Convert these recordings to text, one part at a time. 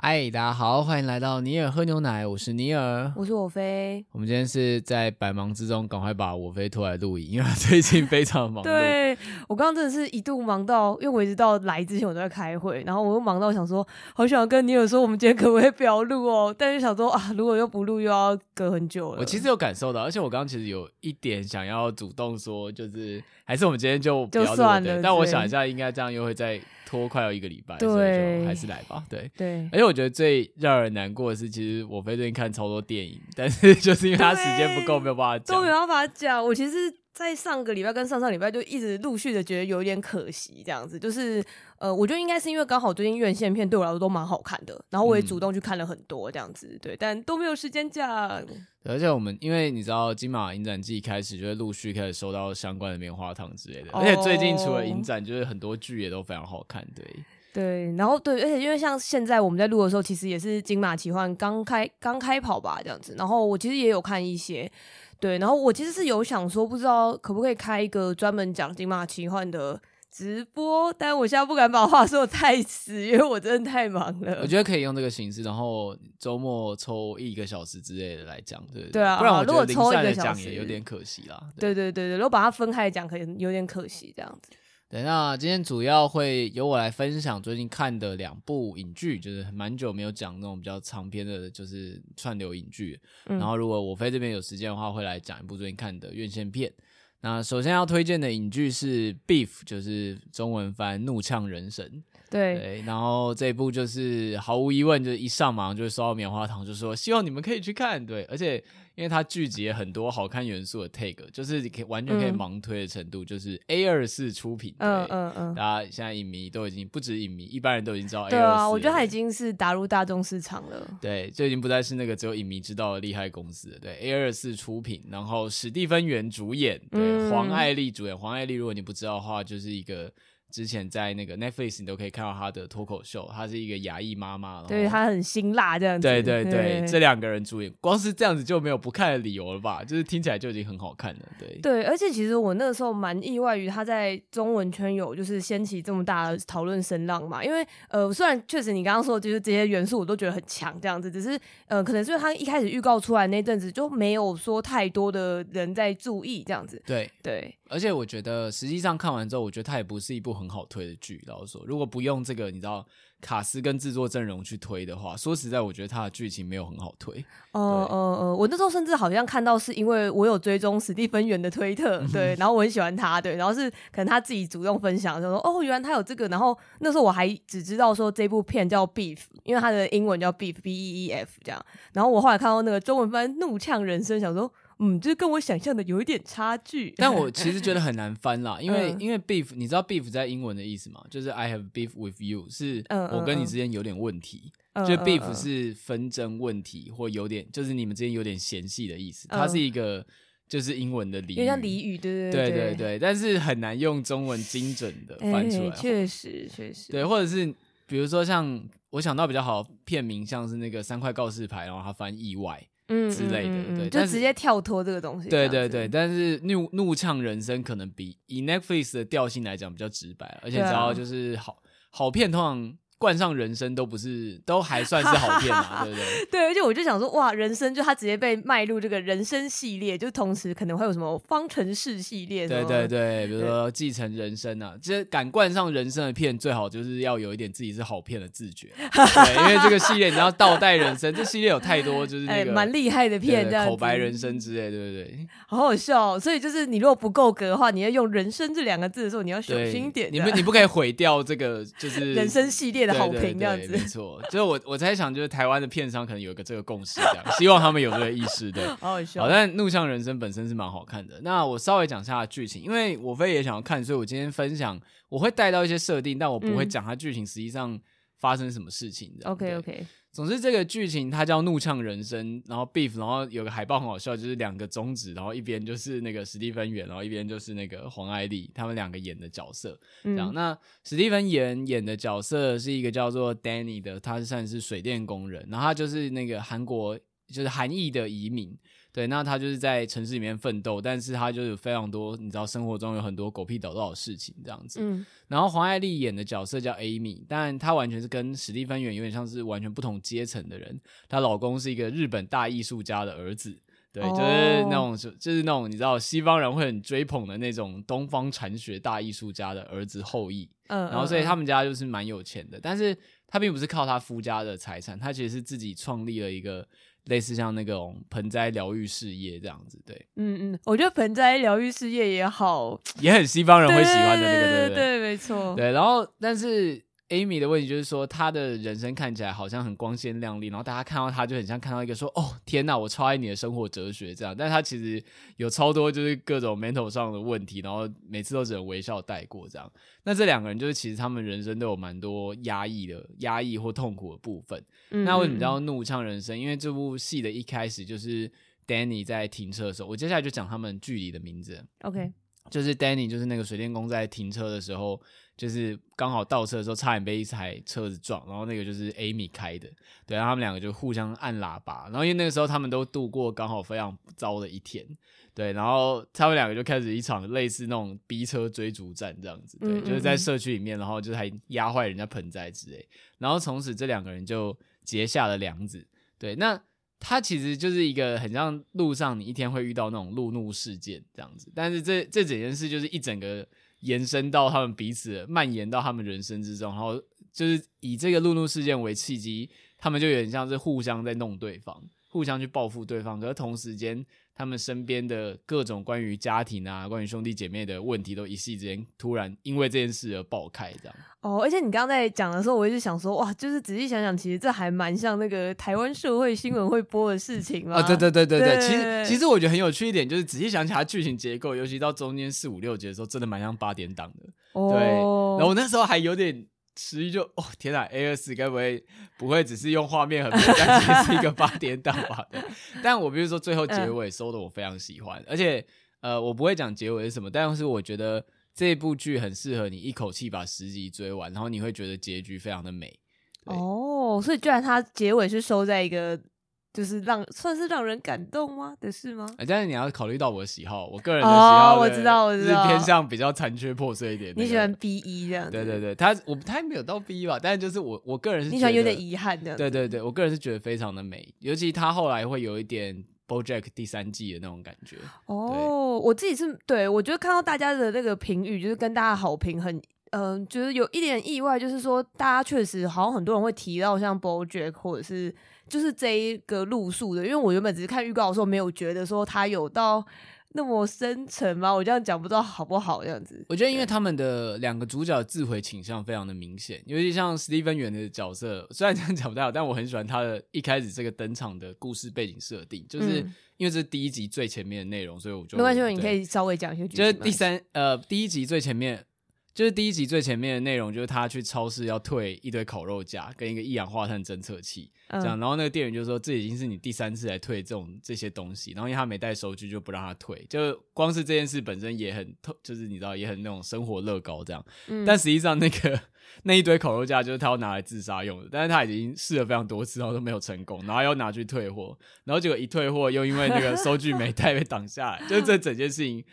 嗨，大家好，欢迎来到尼尔喝牛奶，我是尼尔，我是我飞。我们今天是在百忙之中赶快把我飞拖来录影，因为他最近非常忙。对，我刚刚真的是一度忙到，因为我一直到来之前我都在开会，然后我又忙到想说，好想跟尼尔说，我们今天可不可以不要录哦？但是想说啊，如果又不录，又要隔很久了。我其实有感受到，而且我刚刚其实有一点想要主动说，就是还是我们今天就不要录，就算了。但我想一下，应该这样又会再。拖快要一个礼拜，所以就还是来吧。对对，而且我觉得最让人难过的是，其实我飞最近看超多电影，但是 就是因为他时间不够，没有办法讲，都没有办法讲。我其实，在上个礼拜跟上上礼拜就一直陆续的觉得有点可惜，这样子就是。呃，我觉得应该是因为刚好最近院线片对我来说都蛮好看的，然后我也主动去看了很多这样子，嗯、对，但都没有时间讲。而且我们因为你知道金马影展季开始就会陆续开始收到相关的棉花糖之类的，哦、而且最近除了影展，就是很多剧也都非常好看，对。对，然后对，而且因为像现在我们在录的时候，其实也是金马奇幻刚开刚开跑吧，这样子，然后我其实也有看一些，对，然后我其实是有想说，不知道可不可以开一个专门讲金马奇幻的。直播，但我现在不敢把话说得太死，因为我真的太忙了。我觉得可以用这个形式，然后周末抽一个小时之类的来讲，对对？对啊，不然我觉得零散的讲也有点可惜啦。对对对对，如果把它分开讲，可能有点可惜这样子。对，那今天主要会由我来分享最近看的两部影剧，就是蛮久没有讲那种比较长篇的，就是串流影剧。嗯、然后如果我飞这边有时间的话，会来讲一部最近看的院线片。那首先要推荐的影剧是《Beef》，就是中文翻《怒呛人神》。对，对，然后这一部就是毫无疑问，就是一上马上就收到棉花糖，就说希望你们可以去看。对，而且。因为它聚集了很多好看元素的 tag，就是你可以完全可以盲推的程度，嗯、就是 A 二四出品。嗯嗯嗯，大家现在影迷都已经不止影迷，一般人都已经知道 A 二四。对啊，我觉得它已经是打入大众市场了。对，就已经不再是那个只有影迷知道的厉害公司了。对，A 二四出品，然后史蒂芬元主演，对，嗯、黄爱丽主演。黄爱丽，如果你不知道的话，就是一个。之前在那个 Netflix 你都可以看到她的脱口秀，她是一个亚裔妈妈，对，她很辛辣这样子。对对对，对这两个人主演，光是这样子就没有不看的理由了吧？就是听起来就已经很好看了。对对，而且其实我那个时候蛮意外于他在中文圈有就是掀起这么大的讨论声浪嘛，因为呃，虽然确实你刚刚说的就是这些元素我都觉得很强这样子，只是呃，可能是因为他一开始预告出来那阵子就没有说太多的人在注意这样子。对对。对而且我觉得，实际上看完之后，我觉得它也不是一部很好推的剧。老实说，如果不用这个，你知道卡斯跟制作阵容去推的话，说实在，我觉得它的剧情没有很好推。哦哦哦，我那时候甚至好像看到是因为我有追踪史蒂芬元的推特，对，然后我很喜欢他，对，然后是可能他自己主动分享，就说哦，原来他有这个。然后那时候我还只知道说这部片叫 Beef，因为它的英文叫 Beef，B E E F 这样。然后我后来看到那个中文翻《怒呛人生》，想说。嗯，就是跟我想象的有一点差距，但我 其实觉得很难翻啦，因为、嗯、因为 beef，你知道 beef 在英文的意思吗？就是 I have beef with you，是我跟你之间有点问题，嗯嗯嗯、就 beef 是纷争问题或有点，就是你们之间有点嫌隙的意思，它是一个就是英文的俚语，有像俚语，对对对对。对，但是很难用中文精准的翻出来，确实确实，对，或者是比如说像我想到比较好的片名，像是那个三块告示牌，然后它翻意外。嗯之类的，嗯嗯嗯、对，就直接跳脱这个东西。对对对，但是怒怒呛人生可能比以 Netflix 的调性来讲比较直白，而且只要就是好好片通常。冠上人生都不是，都还算是好片嘛，对不对？对，而且我就想说，哇，人生就他直接被迈入这个人生系列，就同时可能会有什么方程式系列，对对对，比如说继承人生啊，其实敢冠上人生的片，最好就是要有一点自己是好片的自觉，对，因为这个系列你要倒带人生，这系列有太多就是那个蛮厉害的片，这样口白人生之类，对不对？好好笑哦，所以就是你如果不够格的话，你要用人生这两个字的时候，你要小心一点，你不你不可以毁掉这个就是人生系列的好评这样子。没错，就是我我在想，就是台湾的片商可能有一个这个共识，这样希望他们有这个意识。对，好好笑。好，但《怒向人生》本身是蛮好看的。那我稍微讲一下剧情，因为我非也想要看，所以我今天分享我会带到一些设定，但我不会讲它剧情实际上发生什么事情。嗯、OK OK。总之，这个剧情它叫《怒呛人生》，然后 Beef，然后有个海报很好笑，就是两个中指，然后一边就是那个史蒂芬元，然后一边就是那个黄艾丽，他们两个演的角色。这样，嗯、那史蒂芬元演的角色是一个叫做 Danny 的，他是算是水电工人，然后他就是那个韩国，就是韩裔的移民。对，那他就是在城市里面奋斗，但是他就有非常多，你知道生活中有很多狗屁倒灶的事情这样子。嗯，然后黄爱丽演的角色叫 Amy，但她完全是跟史蒂芬元有点像是完全不同阶层的人。她老公是一个日本大艺术家的儿子，对，哦、就是那种就就是那种你知道西方人会很追捧的那种东方禅学大艺术家的儿子后裔。嗯，然后所以他们家就是蛮有钱的，但是他并不是靠他夫家的财产，他其实是自己创立了一个。类似像那种盆栽疗愈事业这样子，对，嗯嗯，我觉得盆栽疗愈事业也好，也很西方人会喜欢的那个，对对对，对，没错，对，然后但是。Amy 的问题就是说，她的人生看起来好像很光鲜亮丽，然后大家看到她就很像看到一个说：“哦，天哪，我超爱你的生活哲学。”这样，但她其实有超多就是各种 mental 上的问题，然后每次都只能微笑带过这样。那这两个人就是其实他们人生都有蛮多压抑的、压抑或痛苦的部分。那为什么叫怒呛人生？因为这部戏的一开始就是 Danny 在停车的时候，我接下来就讲他们剧里的名字。OK，就是 Danny，就是那个水电工在停车的时候。就是刚好倒车的时候，差点被一台车子撞，然后那个就是 Amy 开的，对，然后他们两个就互相按喇叭，然后因为那个时候他们都度过刚好非常糟的一天，对，然后他们两个就开始一场类似那种逼车追逐战这样子，对，嗯嗯嗯，就是在社区里面，然后就是还压坏人家盆栽之类，然后从此这两个人就结下了梁子，对，那他其实就是一个很像路上你一天会遇到那种路怒事件这样子，但是这这整件事就是一整个。延伸到他们彼此，蔓延到他们人生之中，然后就是以这个路怒事件为契机，他们就有点像是互相在弄对方，互相去报复对方。可是同时间，他们身边的各种关于家庭啊、关于兄弟姐妹的问题，都一夕之间突然因为这件事而爆开，这样。哦，而且你刚刚在讲的时候，我一直想说，哇，就是仔细想想，其实这还蛮像那个台湾社会新闻会播的事情嘛。啊、哦，对对对对对，对其实其实我觉得很有趣一点，就是仔细想起它剧情结构，尤其到中间四五六集的时候，真的蛮像八点档的。哦、对，然后我那时候还有点。十一就哦天哪，A 二四该不会不会只是用画面很美，但其实是一个八点档吧？对。但我比如说最后结尾收的我非常喜欢，嗯、而且呃我不会讲结尾是什么，但是我觉得这部剧很适合你一口气把十集追完，然后你会觉得结局非常的美。哦，所以居然它结尾是收在一个。就是让算是让人感动吗的事吗？欸、但是你要考虑到我的喜好，我个人的喜好、哦，我知道，我知道，是偏向比较残缺破碎一点、那个。你喜欢 B 一这样子？对对对，他我他没有到 B E 吧，但是就是我我个人是你喜欢有点遗憾的。对对对，我个人是觉得非常的美，尤其他后来会有一点 BoJack 第三季的那种感觉。哦，对我自己是对我觉得看到大家的那个评语，就是跟大家好评很，嗯、呃，就是有一点意外，就是说大家确实好像很多人会提到像 BoJack 或者是。就是这一个路数的，因为我原本只是看预告的时候，没有觉得说他有到那么深沉嘛。我这样讲不知道好不好这样子。我觉得因为他们的两个主角自毁倾向非常的明显，尤其像史蒂芬元的角色，虽然这样讲不太好，但我很喜欢他的一开始这个登场的故事背景设定，就是因为这是第一集最前面的内容，所以我就没关系，你可以稍微讲一下。就是第三呃第一集最前面。就是第一集最前面的内容，就是他去超市要退一堆烤肉架跟一个一氧化碳侦测器，这样，然后那个店员就说，这已经是你第三次来退这种这些东西，然后因为他没带收据，就不让他退。就光是这件事本身也很，就是你知道也很那种生活乐高这样。但实际上那个那一堆烤肉架就是他要拿来自杀用的，但是他已经试了非常多次，然后都没有成功，然后又拿去退货，然后结果一退货又因为那个收据没带被挡下来，就是这整件事情。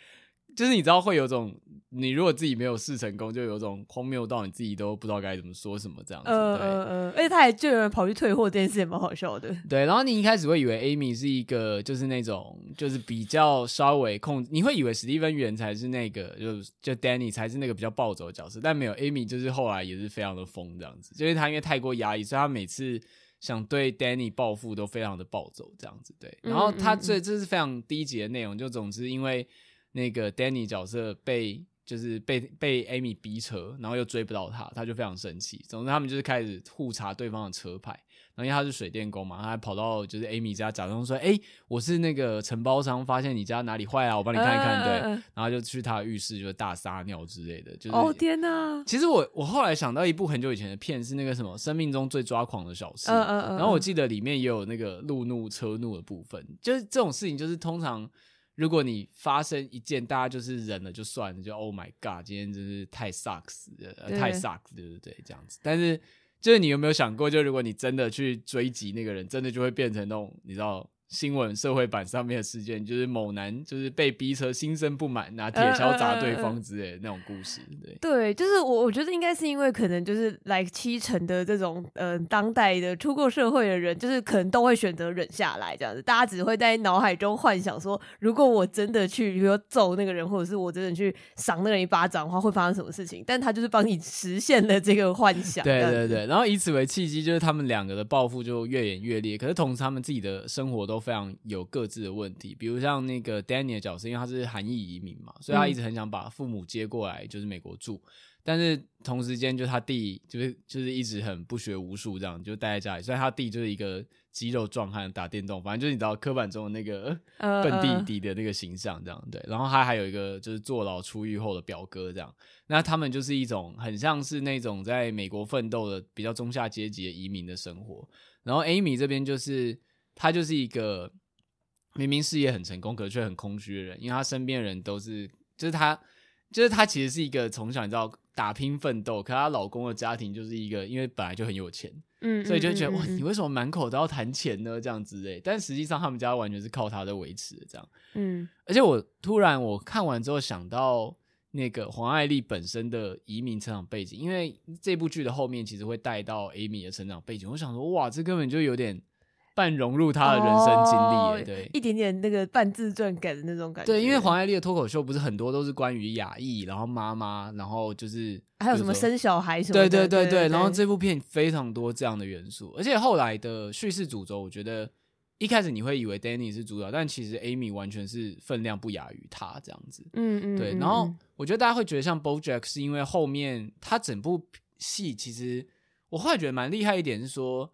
就是你知道会有种，你如果自己没有试成功，就有种荒谬到你自己都不知道该怎么说什么这样子。嗯嗯嗯。而且他还就有人跑去退货，这件事也蛮好笑的。对，然后你一开始会以为 Amy 是一个就是那种就是比较稍微控，你会以为史蒂芬元才是那个，就就 Danny 才是那个比较暴走的角色，但没有 Amy 就是后来也是非常的疯这样子，就是他因为太过压抑，所以他每次想对 Danny 报复都非常的暴走这样子。对，然后他这这是非常低级的内容，就总之因为。那个 Danny 角色被就是被被 Amy 逼车，然后又追不到他，他就非常生气。总之，他们就是开始互查对方的车牌。然后因为他是水电工嘛，他还跑到就是 Amy 家，假装说：“哎，我是那个承包商，发现你家哪里坏啊，我帮你看一看。”对，然后就去他的浴室就大撒尿之类的。就是、哦天哪！其实我我后来想到一部很久以前的片，是那个什么《生命中最抓狂的小事》。嗯嗯嗯。然后我记得里面也有那个路怒车怒的部分，就是这种事情，就是通常如果你发生一件，大家就是忍了就算了，就 Oh my God，今天真是太 sucks 了，太 sucks，对不对？这样子，但是。就是你有没有想过，就如果你真的去追击那个人，真的就会变成那种，你知道。新闻社会版上面的事件，就是某男就是被逼车，心生不满，拿铁锹砸对方之类的那种故事。对对，就是我我觉得应该是因为可能就是来七成的这种呃当代的出过社会的人，就是可能都会选择忍下来这样子。大家只会在脑海中幻想说，如果我真的去，比如说揍那个人，或者是我真的去赏那个人一巴掌的话，会发生什么事情？但他就是帮你实现了这个幻想。对对对，然后以此为契机，就是他们两个的报复就越演越烈。可是同时，他们自己的生活都。都非常有各自的问题，比如像那个 Danny 的角色，因为他是韩裔移民嘛，所以他一直很想把父母接过来，就是美国住。但是同时间，就他弟就是就是一直很不学无术，这样就待在家里。所以他弟就是一个肌肉壮汉，打电动，反正就是你知道刻板中的那个笨弟弟的那个形象，这样对。然后他还有一个就是坐牢出狱后的表哥，这样。那他们就是一种很像是那种在美国奋斗的比较中下阶级的移民的生活。然后 Amy 这边就是。他就是一个明明事业很成功，可是却很空虚的人，因为他身边的人都是，就是他，就是他其实是一个从小你知道打拼奋斗，可她老公的家庭就是一个，因为本来就很有钱，嗯，所以就觉得、嗯、哇，你为什么满口都要谈钱呢？这样之类，但实际上他们家完全是靠他在维持的，这样，嗯，而且我突然我看完之后想到那个黄爱丽本身的移民成长背景，因为这部剧的后面其实会带到 Amy 的成长背景，我想说哇，这根本就有点。半融入他的人生经历，欸，对，一点点那个半自传感的那种感觉。对，因为黄爱丽的脱口秀不是很多都是关于亚裔，然后妈妈，然后就是还有什么生小孩什么的。对对对对，对对对，然后这部片非常多这样的元素，而且后来的叙事主轴，我觉得一开始你会以为 Danny 是主角，但其实 Amy 完全是分量不亚于他这样子。嗯嗯，对。然后我觉得大家会觉得像 BoJack 是因为后面他整部戏其实我后来觉得蛮厉害一点是说。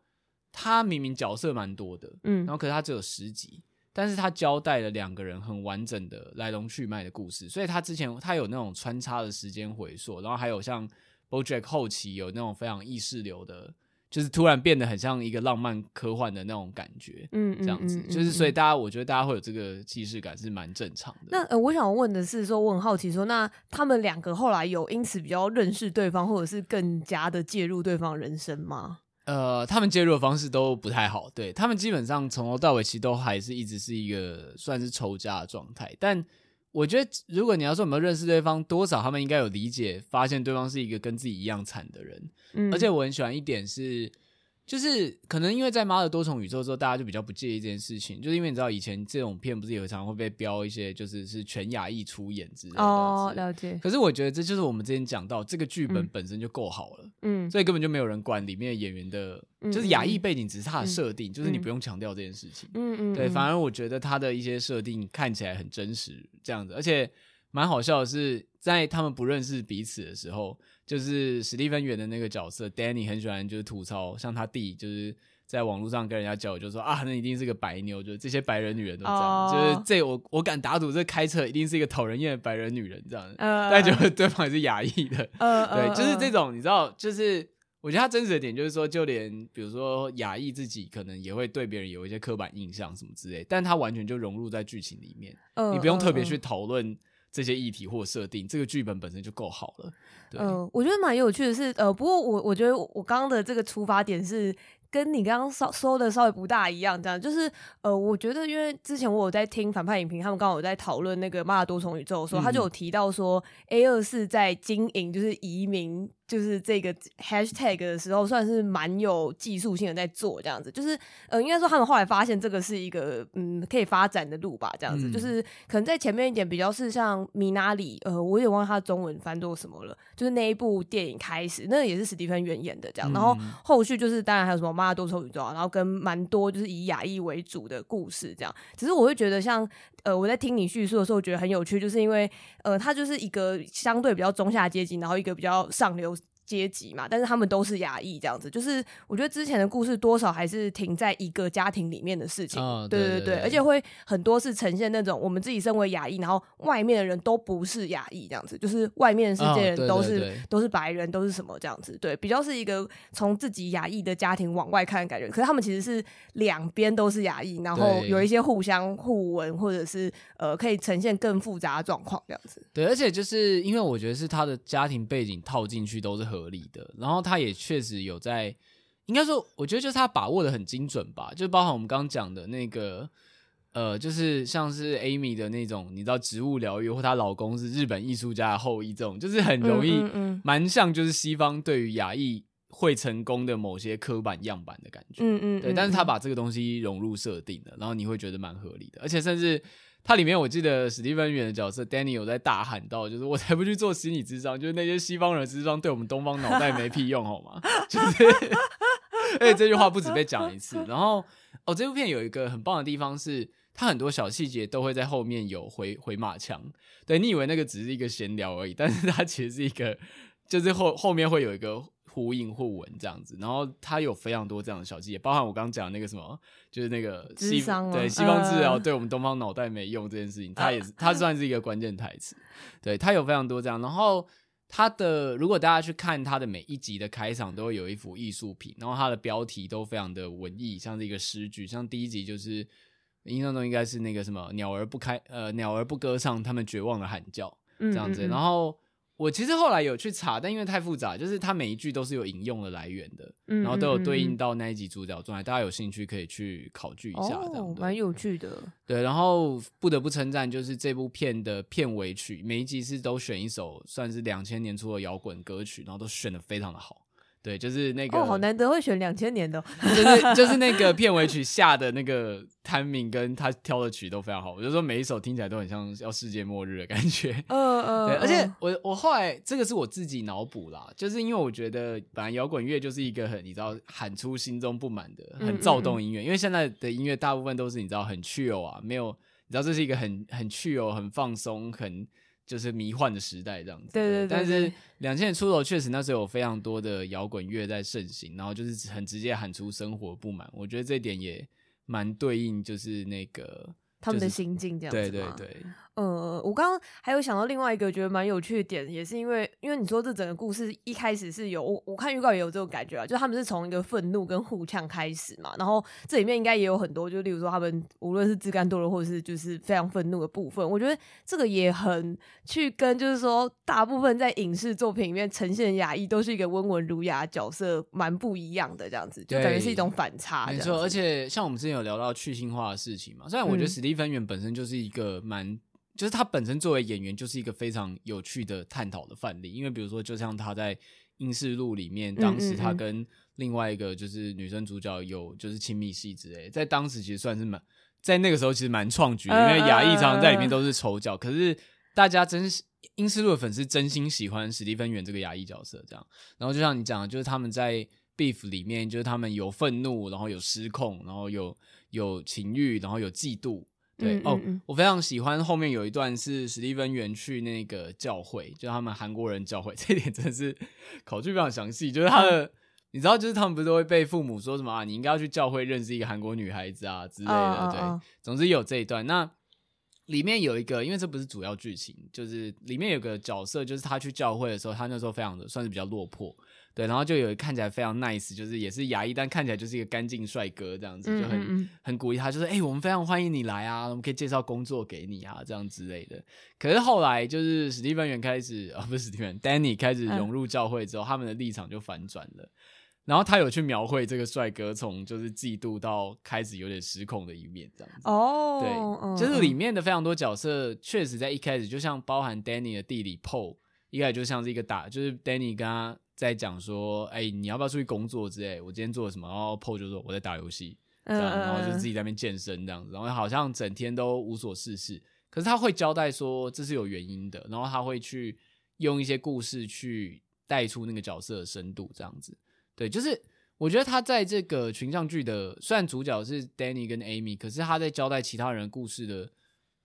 他明明角色蛮多的，嗯，然后可是他只有十集，但是他交代了两个人很完整的来龙去脉的故事，所以他之前他有那种穿插的时间回溯，然后还有像 BoJack 后期有那种非常意识流的，就是突然变得很像一个浪漫科幻的那种感觉，嗯，这样子，嗯嗯嗯嗯、就是所以大家我觉得大家会有这个既视感是蛮正常的。那呃，我想问的是说，我很好奇说，那他们两个后来有因此比较认识对方，或者是更加的介入对方人生吗？呃，他们介入的方式都不太好，对，他们基本上从头到尾其实都还是一直是一个算是仇家的状态。但我觉得，如果你要说有没有认识对方，多少他们应该有理解，发现对方是一个跟自己一样惨的人。嗯，而且我很喜欢一点是。就是可能因为在《妈的多重宇宙》之后，大家就比较不介意这件事情，就是因为你知道以前这种片不是有常常会被标一些，就是是全亚裔出演之类的。哦，了解。可是我觉得这就是我们之前讲到，这个剧本本身就够好了，嗯，所以根本就没有人管里面的演员的，就是亚裔背景只是他的设定，就是你不用强调这件事情，嗯嗯，对，反而我觉得他的一些设定看起来很真实，这样子，而且蛮好笑的是，在他们不认识彼此的时候。就是史蒂芬远的那个角色，Danny 很喜欢就是吐槽，像他弟就是在网络上跟人家交流，就说啊，那一定是个白妞，就是这些白人女人都这样，oh. 就是这我我敢打赌，这开车一定是一个讨人厌的白人女人这样，uh. 但就是对方也是亚裔的，uh. 对，就是这种你知道，就是我觉得他真实的点就是说，就连比如说亚裔自己可能也会对别人有一些刻板印象什么之类，但他完全就融入在剧情里面，uh. 你不用特别去讨论。这些议题或设定，这个剧本本身就够好了。嗯、呃，我觉得蛮有趣的是，呃，不过我我觉得我刚刚的这个出发点是跟你刚刚稍说的稍微不大一样，这样就是，呃，我觉得因为之前我有在听反派影评，他们刚好有在讨论那个《妈的多重宇宙》的时候，说他就有提到说 A24 在经营就是移民。就是这个 hashtag 的时候，算是蛮有技术性的在做这样子。就是呃，应该说他们后来发现这个是一个嗯可以发展的路吧，这样子。嗯、就是可能在前面一点比较是像米拉里，呃，我也忘了他的中文翻作什么了。就是那一部电影开始，那个、也是史蒂芬源演的这样。然后后续就是当然还有什么《妈的多重宇宙》啊，然后跟蛮多就是以亚裔为主的故事这样。只是我会觉得像呃我在听你叙述的时候，我觉得很有趣，就是因为呃他就是一个相对比较中下阶级，然后一个比较上流。阶级嘛，但是他们都是亚裔这样子，就是我觉得之前的故事多少还是停在一个家庭里面的事情，哦、对，对对对，而且会很多是呈现那种我们自己身为亚裔，然后外面的人都不是亚裔这样子，就是外面的世界人都是、哦、对对对都是白人，都是什么这样子，对，比较是一个从自己亚裔的家庭往外看的感觉，可是他们其实是两边都是亚裔，然后有一些互相互文，或者是呃可以呈现更复杂的状况这样子，对，而且就是因为我觉得是他的家庭背景套进去都是合理的，然后他也确实有在，应该说，我觉得就是他把握的很精准吧，就包含我们刚刚讲的那个，呃，就是像是 Amy 的那种，你知道植物疗愈，或她老公是日本艺术家的后裔，这种就是很容易，蛮像就是西方对于亚裔会成功的某些刻板样板的感觉，嗯嗯，对，但是他把这个东西融入设定了，然后你会觉得蛮合理的，而且甚至。它里面我记得史蒂芬·源的角色 Danny 有在大喊到，就是我才不去做心理智商，就是那些西方人的智商对我们东方脑袋没屁用，好吗？就是，而 且这句话不止被讲一次。然后哦，这部片有一个很棒的地方是，它很多小细节都会在后面有回回马枪。对，你以为那个只是一个闲聊而已，但是它其实是一个，就是后后面会有一个。呼应互文这样子，然后他有非常多这样的小细节，包含我刚刚讲那个什么，就是那个西方对西方治疗对我们东方脑袋没用这件事情，他、呃、也是它算是一个关键台词。对，他有非常多这样，然后他的如果大家去看他的每一集的开场，都会有一幅艺术品，然后他的标题都非常的文艺，像是一个诗句，像第一集就是印象中应该是那个什么鸟儿不开呃鸟儿不歌唱，他们绝望的喊叫这样子，嗯嗯嗯然后。我其实后来有去查，但因为太复杂，就是它每一句都是有引用的来源的，然后都有对应到那一集主角状态。大家有兴趣可以去考据一下，这样蛮、哦、有趣的。对，然后不得不称赞，就是这部片的片尾曲，每一集是都选一首算是两千年初的摇滚歌曲，然后都选的非常的好。对，就是那个哦，好难得会选两千年的，就是就是那个片尾曲下的那个 timing 跟他挑的曲都非常好，我就说每一首听起来都很像要世界末日的感觉。嗯嗯，对，而且我我后来这个是我自己脑补啦，就是因为我觉得本来摇滚乐就是一个很你知道喊出心中不满的很躁动音乐，因为现在的音乐大部分都是你知道很 chill 啊，没有你知道这是一个很很 chill 很放松很。就是迷幻的时代这样子，对对对，对。但是两千年出头确实那时候有非常多的摇滚乐在盛行，然后就是很直接喊出生活不满。我觉得这点也蛮对应，就是那个他们的心境这样子。对对对。呃，我刚刚还有想到另外一个觉得蛮有趣的点，也是因为因为你说这整个故事一开始是有我我看预告也有这种感觉啊，就他们是从一个愤怒跟互呛开始嘛，然后这里面应该也有很多，就例如说他们无论是自甘堕落或者是就是非常愤怒的部分，我觉得这个也很去跟就是说大部分在影视作品里面呈现亚裔都是一个温文儒雅角色蛮不一样的这样子，就感觉是一种反差。没错，而且像我们之前有聊到去性化的事情嘛，虽然我觉得史蒂芬源本身就是一个蛮。就是他本身作为演员，就是一个非常有趣的探讨的范例。因为比如说，就像他在《英式录》里面，当时他跟另外一个就是女生主角有就是亲密戏之类，在当时其实算是蛮在那个时候其实蛮创举的，因为亚裔常常在里面都是丑角，可是大家真《是。英斯路》的粉丝真心喜欢史蒂芬远这个亚裔角色，这样。然后就像你讲的，就是他们在《Beef》里面，就是他们有愤怒，然后有失控，然后有有情欲，然后有嫉妒。对哦，我非常喜欢后面有一段是史蒂芬园去那个教会，就他们韩国人教会，这一点真的是考据非常详细。就是他的，你知道，就是他们不是都会被父母说什么啊？你应该要去教会认识一个韩国女孩子啊之类的。对，总之有这一段。那里面有一个，因为这不是主要剧情，就是里面有个角色，就是他去教会的时候，他那时候非常的算是比较落魄。对，然后就有一个看起来非常 nice，就是也是牙医，但看起来就是一个干净帅哥这样子，就很嗯嗯很鼓励他，就是哎、欸，我们非常欢迎你来啊，我们可以介绍工作给你啊，这样之类的。可是后来就是史蒂芬源开始啊、哦，不是史蒂芬，Danny 开始融入教会之后，嗯、他们的立场就反转了。然后他有去描绘这个帅哥从就是嫉妒到开始有点失控的一面，这样子。哦，对，嗯、就是里面的非常多角色，确实在一开始就像包含 Danny 的弟弟 Paul。一开始就像是一个打，就是 Danny 跟他在讲说，哎、欸，你要不要出去工作之类？我今天做了什么？然后 PO 就说我在打游戏，这样，然后就自己在那边健身这样子，然后好像整天都无所事事。可是他会交代说这是有原因的，然后他会去用一些故事去带出那个角色的深度，这样子。对，就是我觉得他在这个群像剧的，虽然主角是 Danny 跟 Amy，可是他在交代其他人故事的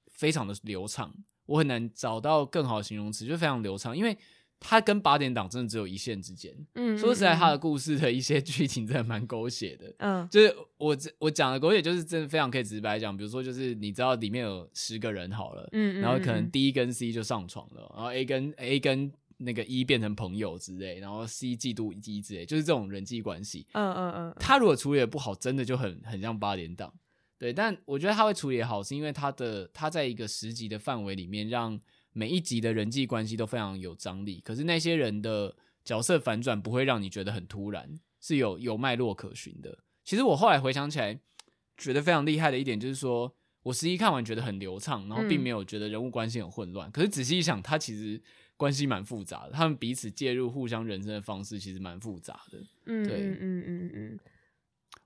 非常的流畅，我很难找到更好的形容词，就非常流畅，因为他跟八点档真的只有一线之间。嗯，说实在，他的故事的一些剧情真的蛮狗血的。嗯，就是我我讲的狗血，就是真的非常可以直白讲，比如说就是你知道里面有十个人好了，嗯，然后可能 D 跟 C 就上床了，然后 A 跟 A 跟那个 E 变成朋友之类，然后 C 嫉妒 E 之类，就是这种人际关系。嗯嗯嗯，他如果处理的不好，真的就很很像八点档。对，但我觉得他会处理好，是因为他的他在一个十集的范围里面让。每一集的人际关系都非常有张力，可是那些人的角色反转不会让你觉得很突然，是有有脉络可循的。其实我后来回想起来，觉得非常厉害的一点就是说，我十一看完觉得很流畅，然后并没有觉得人物关系很混乱。嗯、可是仔细一想，他其实关系蛮复杂的，他们彼此介入、互相人生的方式其实蛮复杂的。嗯，对，嗯嗯嗯嗯。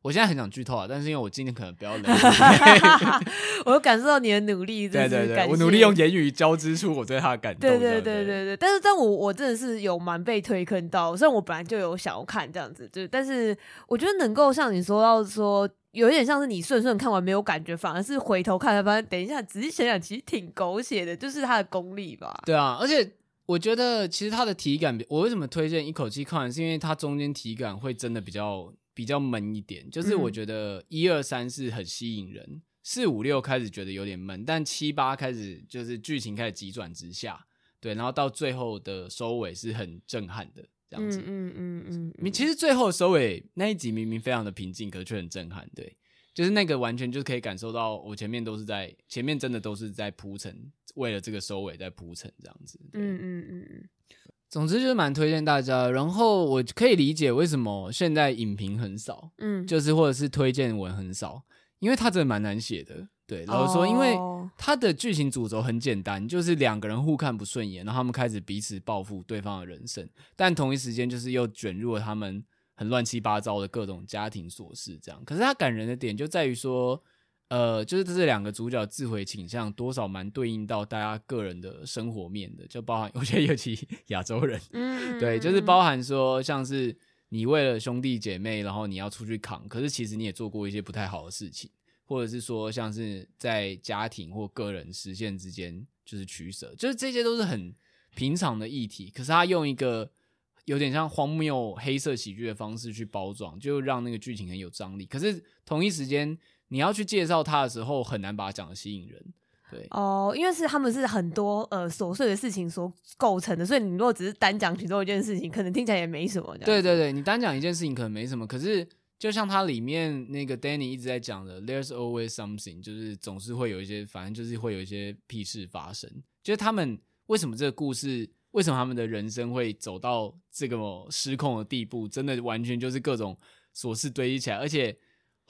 我现在很想剧透啊，但是因为我今天可能比较冷，我有感受到你的努力。对对对，我努力用言语交织出我对他的感动。对对对对对，但是但我我真的是有蛮被推坑到，虽然我本来就有想要看这样子，就但是我觉得能够像你说到说，有一点像是你顺顺看完没有感觉，反而是回头看才发现，等一下仔细想想，其实挺狗血的，就是他的功力吧。对啊，而且我觉得其实他的体感，我为什么推荐一口气看完，是因为他中间体感会真的比较。比较闷一点，就是我觉得一二三是很吸引人，四五六开始觉得有点闷，但七八开始就是剧情开始急转直下，对，然后到最后的收尾是很震撼的这样子，嗯嗯嗯嗯，你其实最后收尾那一集明明非常的平静，可是却很震撼，对，就是那个完全就可以感受到，我前面都是在前面真的都是在铺陈，为了这个收尾在铺陈这样子，嗯嗯嗯嗯。总之就是蛮推荐大家，然后我可以理解为什么现在影评很少，嗯，就是或者是推荐文很少，因为它真的蛮难写的，对，然后说因为它的剧情主轴很简单，就是两个人互看不顺眼，然后他们开始彼此报复对方的人生，但同一时间就是又卷入了他们很乱七八糟的各种家庭琐事，这样。可是它感人的点就在于说。呃，就是这两个主角自毁倾向多少蛮对应到大家个人的生活面的，就包含 我觉得尤其亚洲人，嗯，对，就是包含说像是你为了兄弟姐妹，然后你要出去扛，可是其实你也做过一些不太好的事情，或者是说像是在家庭或个人实现之间就是取舍，就是这些都是很平常的议题，可是他用一个有点像荒谬黑色喜剧的方式去包装，就让那个剧情很有张力，可是同一时间。你要去介绍他的时候，很难把他讲的吸引人，对哦，因为是他们是很多呃琐碎的事情所构成的，所以你如果只是单讲其中一件事情，可能听起来也没什么。对对对，你单讲一件事情可能没什么，可是就像它里面那个 Danny 一直在讲的，There's always something，就是总是会有一些，反正就是会有一些屁事发生。就是他们为什么这个故事，为什么他们的人生会走到这个失控的地步，真的完全就是各种琐事堆积起来，而且。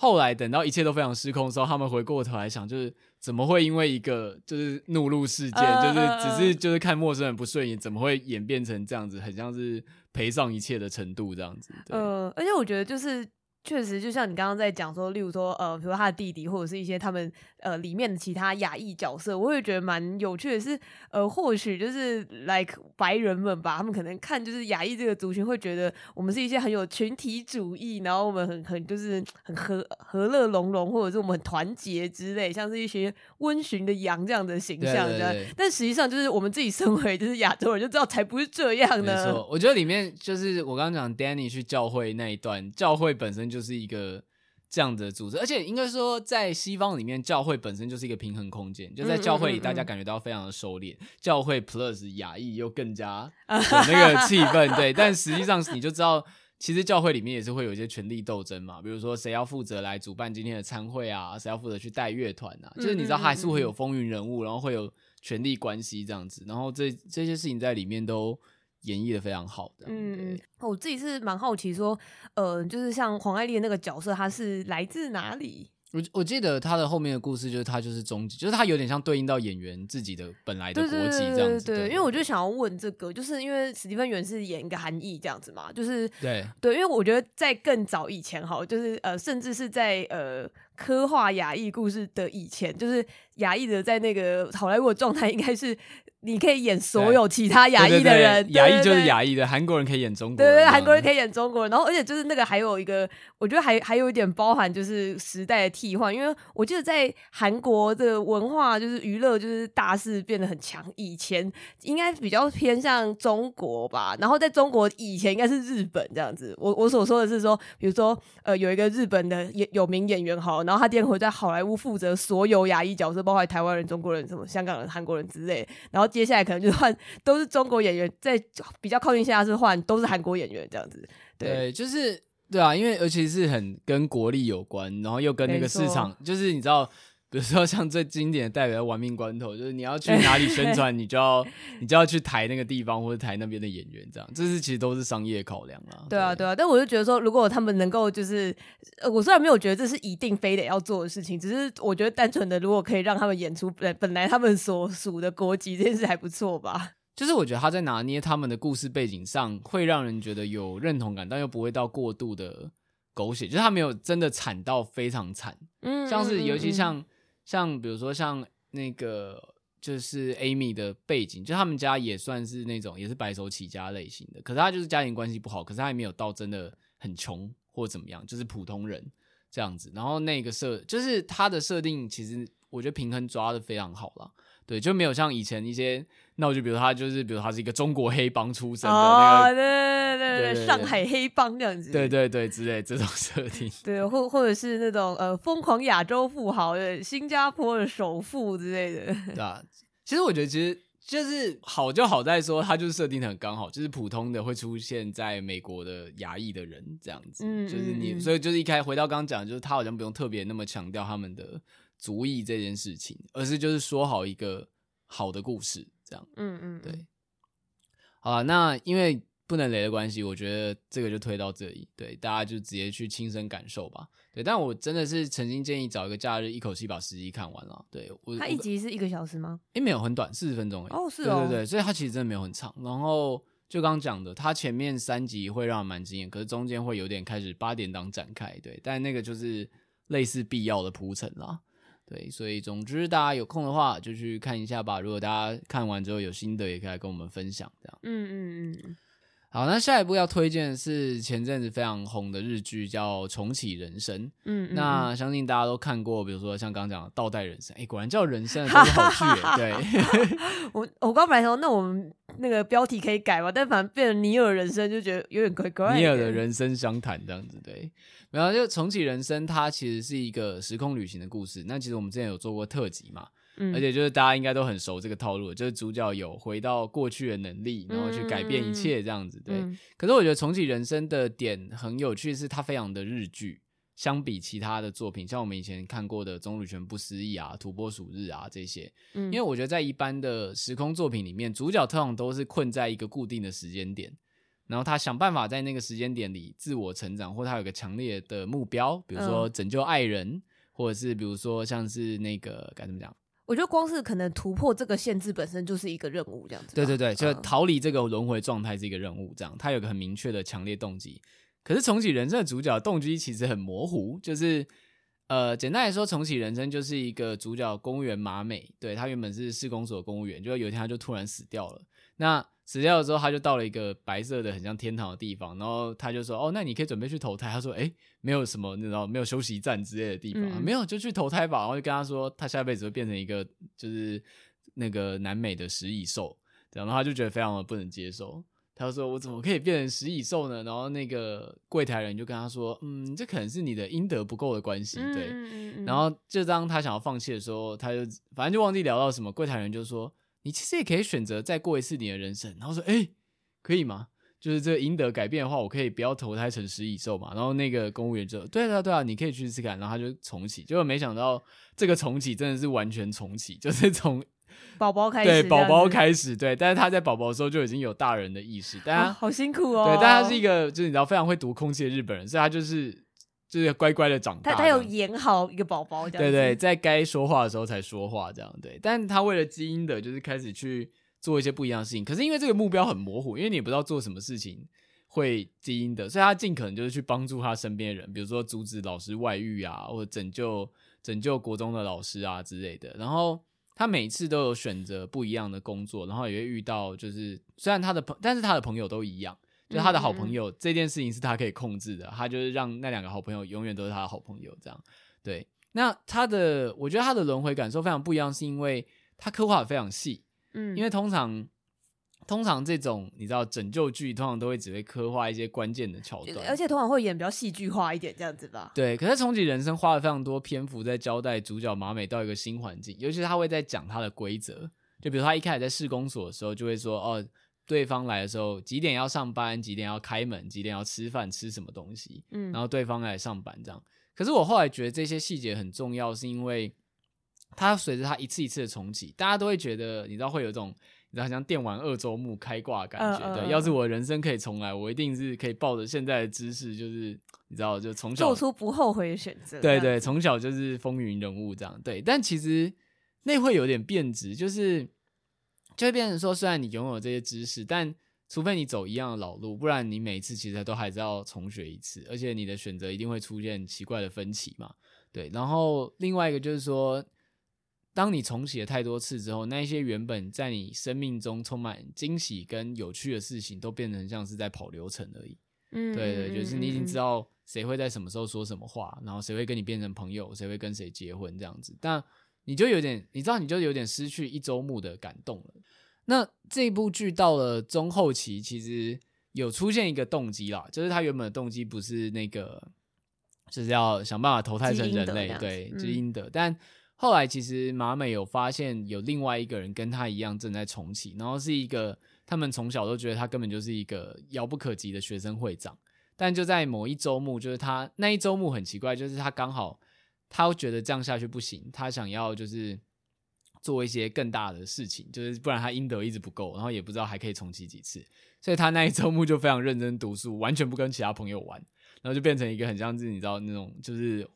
后来等到一切都非常失控的时候，他们回过头来想，就是怎么会因为一个就是怒路事件，就是只是就是看陌生人不顺眼，怎么会演变成这样子，很像是赔上一切的程度这样子。呃，而且我觉得就是。确实，就像你刚刚在讲说，例如说，呃，比如说他的弟弟，或者是一些他们呃里面的其他亚裔角色，我会觉得蛮有趣的是，呃，或许就是 like 白人们吧，他们可能看就是亚裔这个族群，会觉得我们是一些很有群体主义，然后我们很很就是很和和乐融融，或者是我们很团结之类，像是一些温驯的羊这样的形象，对对对，但实际上就是我们自己身为就是亚洲人就知道才不是这样呢。没错，我觉得里面就是我刚刚讲 Danny 去教会那一段，教会本身。就是一个这样的组织，而且应该说，在西方里面，教会本身就是一个平衡空间。就在教会里，大家感觉到非常的收敛。教会 plus 亚裔又更加 有那个气氛，对。但实际上，你就知道，其实教会里面也是会有一些权力斗争嘛。比如说，谁要负责来主办今天的参会啊？谁要负责去带乐团啊？就是你知道，还是会有风云人物，然后会有权力关系这样子。然后这这些事情在里面都。演绎的非常好的，嗯，我自己是蛮好奇说，呃，就是像黄爱丽的那个角色，她是来自哪里？我我记得他的后面的故事就是他就是终极，就是他有点像对应到演员自己的本来的国籍这样子。对，对，对，对，因为我就想要问这个，就是因为史蒂芬元是演一个韩裔这样子嘛，就是对对，因为我觉得在更早以前哈，就是呃，甚至是在呃。刻画亚裔故事的以前，就是亚裔的在那个好莱坞的状态，应该是你可以演所有其他亚裔的人，亚裔就是亚裔的，韩国人可以演中国人，对对，韩国人可以演中国人。然后，而且就是那个还有一个，我觉得还还有一点包含就是时代的替换，因为我记得在韩国的文化就是娱乐就是大势变得很强，以前应该比较偏向中国吧，然后在中国以前应该是日本这样子。我我所说的是说，比如说呃有一个日本的演有名演员好。然后他电回在好莱坞负责所有亚裔角色，包括台湾人、中国人、什么香港人、韩国人之类。然后接下来可能就换都是中国演员，在比较靠近现在是换都是韩国演员这样子。对，对就是对啊，因为尤其是很跟国力有关，然后又跟那个市场，就是你知道。比如说像最经典的代表的《玩命关头》，就是你要去哪里宣传，你就要你就要去抬那个地方或者抬那边的演员，这样，这是其实都是商业考量啊。对啊，对啊，但我就觉得说，如果他们能够就是，呃，我虽然没有觉得这是一定非得要做的事情，只是我觉得单纯的如果可以让他们演出本本来他们所属的国籍这件事还不错吧。就是我觉得他在拿捏他们的故事背景上，会让人觉得有认同感，但又不会到过度的狗血，就是他没有真的惨到非常惨，嗯，像是尤其像。像比如说像那个就是 Amy 的背景，就他们家也算是那种也是白手起家类型的，可是他就是家庭关系不好，可是他也没有到真的很穷或怎么样，就是普通人这样子。然后那个设就是他的设定，其实我觉得平衡抓的非常好了。对，就没有像以前一些，那我就比如他就是，比如他是一个中国黑帮出身的那个，哦、对，对，对，对，对上海黑帮这样子，对对对之类这种设定，对，或或者是那种呃疯狂亚洲富豪的新加坡的首富之类的，对啊，其实我觉得其实就是好就好在说他就是设定的很刚好，就是普通的会出现在美国的亚裔的人这样子，嗯，就是你，所以就是一开始回到刚刚讲，就是他好像不用特别那么强调他们的。族裔这件事情，而是就是说好一个好的故事，这样，嗯嗯，对，好了，那因为不能雷的关系，我觉得这个就推到这里，对，大家就直接去亲身感受吧，对，但我真的是曾经建议找一个假日，一口气把十集看完了，对，我，它一集是一个小时吗？诶、欸，没有，很短，四十分钟，哦，是哦，对对对，所以它其实真的没有很长，然后就刚讲的，它前面三集会让人蛮惊艳，可是中间会有点开始八点档展开，对，但那个就是类似必要的铺陈啦。对，所以总之大家有空的话就去看一下吧。如果大家看完之后有心得，也可以来跟我们分享。这样，嗯嗯嗯。好，那下一部要推荐的是前阵子非常红的日剧，叫《重启人生》。嗯，嗯，那相信大家都看过，比如说像刚刚讲的《倒带人生》，哎，果然叫人生都是好剧。对，我我刚本来说，那我们那个标题可以改吧？但反正变成尼尔人生，就觉得有点怪怪。尼尔的人生相谈这样子，对。然后就重启人生，它其实是一个时空旅行的故事。那其实我们之前有做过特辑嘛，嗯，而且就是大家应该都很熟这个套路，就是主角有回到过去的能力，然后去改变一切这样子。对，嗯，可是我觉得重启人生的点很有趣，是它非常的日剧，相比其他的作品，像我们以前看过的《棕榈泉不思议》啊，《土拨鼠日》啊这些，嗯，因为我觉得在一般的时空作品里面，主角通常都是困在一个固定的时间点。然后他想办法在那个时间点里自我成长，或他有个强烈的目标，比如说拯救爱人，嗯、或者是比如说像是那个该怎么讲？我觉得光是可能突破这个限制本身就是一个任务，这样子。对对对，就逃离这个轮回状态是一个任务，这样。他有个很明确的强烈动机。可是重启人生的主角动机其实很模糊，就是呃，简单来说，重启人生就是一个主角公务员马美，对，他原本是市公所公务员，就有一天他就突然死掉了。那死掉了之后，他就到了一个白色的很像天堂的地方，然后他就说：“哦，那你可以准备去投胎。”他说：“哎，没有什么，你知道，没有休息站之类的地方，嗯、没有就去投胎吧。”然后就跟他说：“他下辈子会变成一个就是那个南美的食蚁兽。”然后他就觉得非常的不能接受，他就说：“我怎么可以变成食蚁兽呢？”然后那个柜台人就跟他说：“嗯，这可能是你的阴德不够的关系。”对，嗯嗯嗯、然后就当他想要放弃的时候，他就反正就忘记聊到什么，柜台人就说。你其实也可以选择再过一次你的人生，然后说，哎、欸，可以吗？就是这个阴德改变的话，我可以不要投胎成食蚁兽嘛？然后那个公务员就，对啊，对啊，你可以去试试看。然后他就重启，结果没想到这个重启真的是完全重启，就是从 宝宝开始，对，宝宝开始，对。但是他在宝宝的时候就已经有大人的意识，但他、哦、好辛苦哦。对，但他是一个就是你知道非常会读空气的日本人，所以他就是。就是乖乖的长大。他他有演好一个宝宝，这样对对，在该说话的时候才说话，这样对。但他为了基因的，就是开始去做一些不一样的事情。可是因为这个目标很模糊，因为你也不知道做什么事情会基因的，所以他尽可能就是去帮助他身边的人，比如说阻止老师外遇啊，或者拯救拯救国中的老师啊之类的。然后。他每次都有选择不一样的工作，然后也会遇到，就是虽然他的朋，但是他的朋友都一样，就他的好朋友、嗯、这件事情是他可以控制的，他就是让那两个好朋友永远都是他的好朋友，这样。对，那他的，我觉得他的轮回感受非常不一样，是因为他刻画的非常细，嗯，因为通常。通常这种你知道拯救剧，通常都会只会刻画一些关键的桥段，而且通常会演比较戏剧化一点这样子吧。对，可是重启人生花了非常多篇幅在交代主角马美到一个新环境，尤其是他会在讲他的规则，就比如他一开始在市公所的时候，就会说哦，对方来的时候几点要上班，几点要开门，几点要吃饭，吃什么东西，嗯，然后对方来上班这样。可是我后来觉得这些细节很重要，是因为它随着它一次一次的重启，大家都会觉得你知道会有一种。然后像电玩二周目开挂的感觉，对，要是我人生可以重来，我一定是可以抱着现在的知识，就是你知道，就从小做出不后悔的选择。对对，从小就是风云人物这样。对，但其实那会有点变质，就是就会变成说，虽然你拥有这些知识，但除非你走一样的老路，不然你每次其实都还是要重学一次，而且你的选择一定会出现奇怪的分歧嘛。对，然后另外一个就是说。当你重启了太多次之后，那些原本在你生命中充满惊喜跟有趣的事情，都变成像是在跑流程而已。嗯，对对，就是你已经知道谁会在什么时候说什么话，然后谁会跟你变成朋友，谁会跟谁结婚这样子。但你就有点，你知道，你就有点失去一周目的感动了。那这部剧到了中后期，其实有出现一个动机啦，就是他原本的动机不是那个，就是要想办法投胎成人类，对，积阴德，但。后来其实马美有发现有另外一个人跟他一样正在重启，然后是一个他们从小都觉得他根本就是一个遥不可及的学生会长，但就在某一周目，就是他那一周目很奇怪，就是他刚好他觉得这样下去不行，他想要就是做一些更大的事情，就是不然他阴德一直不够，然后也不知道还可以重启几次，所以他那一周末就非常认真读书，完全不跟其他朋友玩，然后就变成一个很像是你知道那种就是。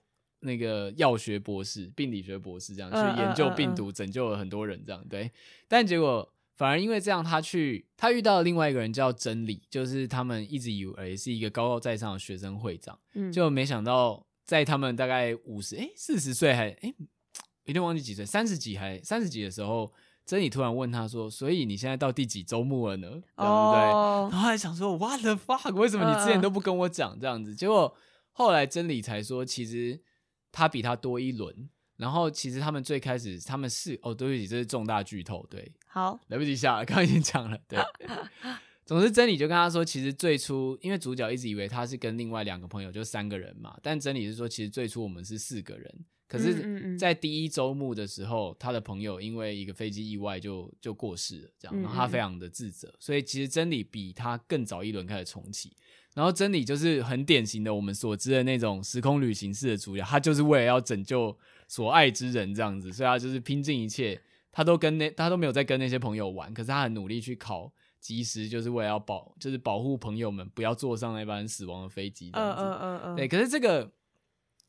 那个药学博士、病理学博士这样去研究病毒，拯救了很多人，这样对。但结果反而因为这样，他去他遇到了另外一个人叫真理，就是他们一直以为是一个高高在上的学生会长，就没想到在他们大概五十哎四十岁还哎有点忘记几岁，三十几还三十几的时候，真理突然问他说：“所以你现在到第几周目了呢？”对不对？然后还想说：“What the fuck？为什么你之前都不跟我讲这样子？”结果后来真理才说，其实。他比他多一轮，然后其实他们最开始他们是哦，对不起，这是重大剧透，对，好，来不及下了，刚刚已经讲了，对。总之，真理就跟他说，其实最初因为主角一直以为他是跟另外两个朋友，就三个人嘛，但真理是说，其实最初我们是四个人，可是，在第一周目的时候，他的朋友因为一个飞机意外就就过世了，这样，然后他非常的自责，所以其实真理比他更早一轮开始重启。然后真理就是很典型的我们所知的那种时空旅行式的主角，他就是为了要拯救所爱之人这样子，所以他就是拼尽一切，他都跟那他都没有在跟那些朋友玩，可是他很努力去考机师，就是为了要保，就是保护朋友们不要坐上那班死亡的飞机这样子。嗯嗯嗯。对，可是这个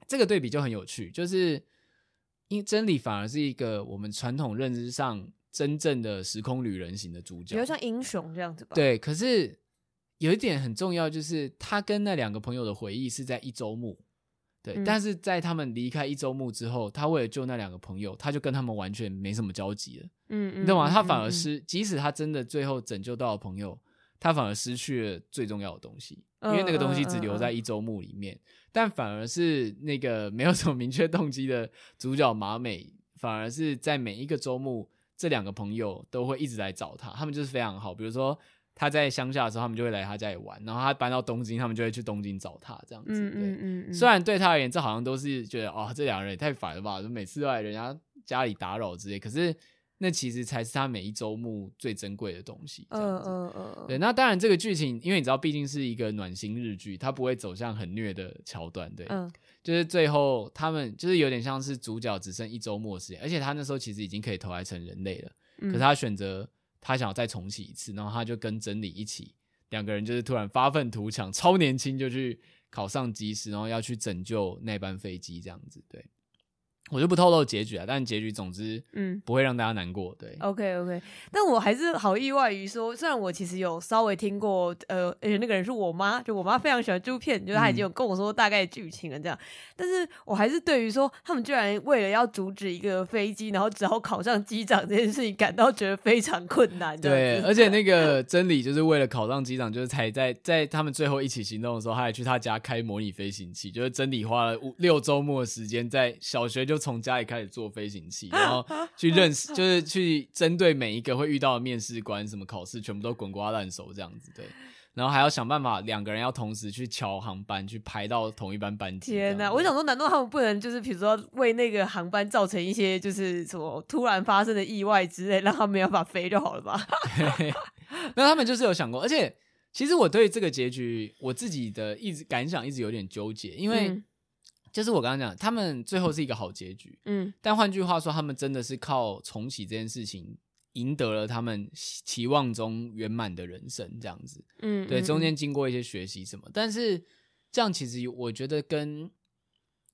这个对比就很有趣，就是因为真理反而是一个我们传统认知上真正的时空旅人型的主角，比如像英雄这样子吧。对，可是。有一点很重要，就是他跟那两个朋友的回忆是在一周目，对，嗯、但是在他们离开一周目之后，他为了救那两个朋友，他就跟他们完全没什么交集了，嗯嗯，你懂吗？他反而是，即使他真的最后拯救到了朋友，他反而失去了最重要的东西，因为那个东西只留在一周目里面，但反而是那个没有什么明确动机的主角马美，反而是在每一个周末，这两个朋友都会一直来找他，他们就是非常好，比如说。他在乡下的时候，他们就会来他家里玩，然后他搬到东京，他们就会去东京找他，这样子。嗯嗯嗯嗯。虽然对他而言，这好像都是觉得哦，这两个人也太烦了吧，就每次都来人家家里打扰之类。可是那其实才是他每一周目最珍贵的东西。嗯嗯嗯。对，那当然这个剧情，因为你知道，毕竟是一个暖心日剧，它不会走向很虐的桥段。对，嗯。就是最后他们就是有点像是主角只剩一周末时间，而且他那时候其实已经可以投胎成人类了，可是他选择。他想要再重启一次，然后他就跟真理一起，两个人就是突然发愤图强，超年轻就去考上机师，然后要去拯救那班飞机这样子，对。我就不透露结局啊，但结局总之，嗯，不会让大家难过。对，OK OK，但我还是好意外于说，虽然我其实有稍微听过，呃，而且那个人是我妈，就我妈非常喜欢这部片，就是她已经有跟我说大概剧情了这样，嗯、但是我还是对于说他们居然为了要阻止一个飞机，然后只好考上机长这件事情感到觉得非常困难。对，而且那个 真理就是为了考上机长，就是才在在他们最后一起行动的时候，他还去他家开模拟飞行器，就是真理花了五六周末的时间在小学就。就从家里开始做飞行器，然后去认识，就是去针对每一个会遇到的面试官，什么考试，全部都滚瓜烂熟这样子。对，然后还要想办法，两个人要同时去乔航班，去排到同一班班机。天哪！我想说，难道他们不能就是比如说为那个航班造成一些就是什么突然发生的意外之类，让他们没有办法飞就好了吧？那他们就是有想过，而且其实我对这个结局，我自己的一直感想一直有点纠结，因为。嗯就是我刚刚讲，他们最后是一个好结局，嗯，但换句话说，他们真的是靠重启这件事情赢得了他们期望中圆满的人生，这样子，嗯，对，中间经过一些学习什么，但是这样其实我觉得跟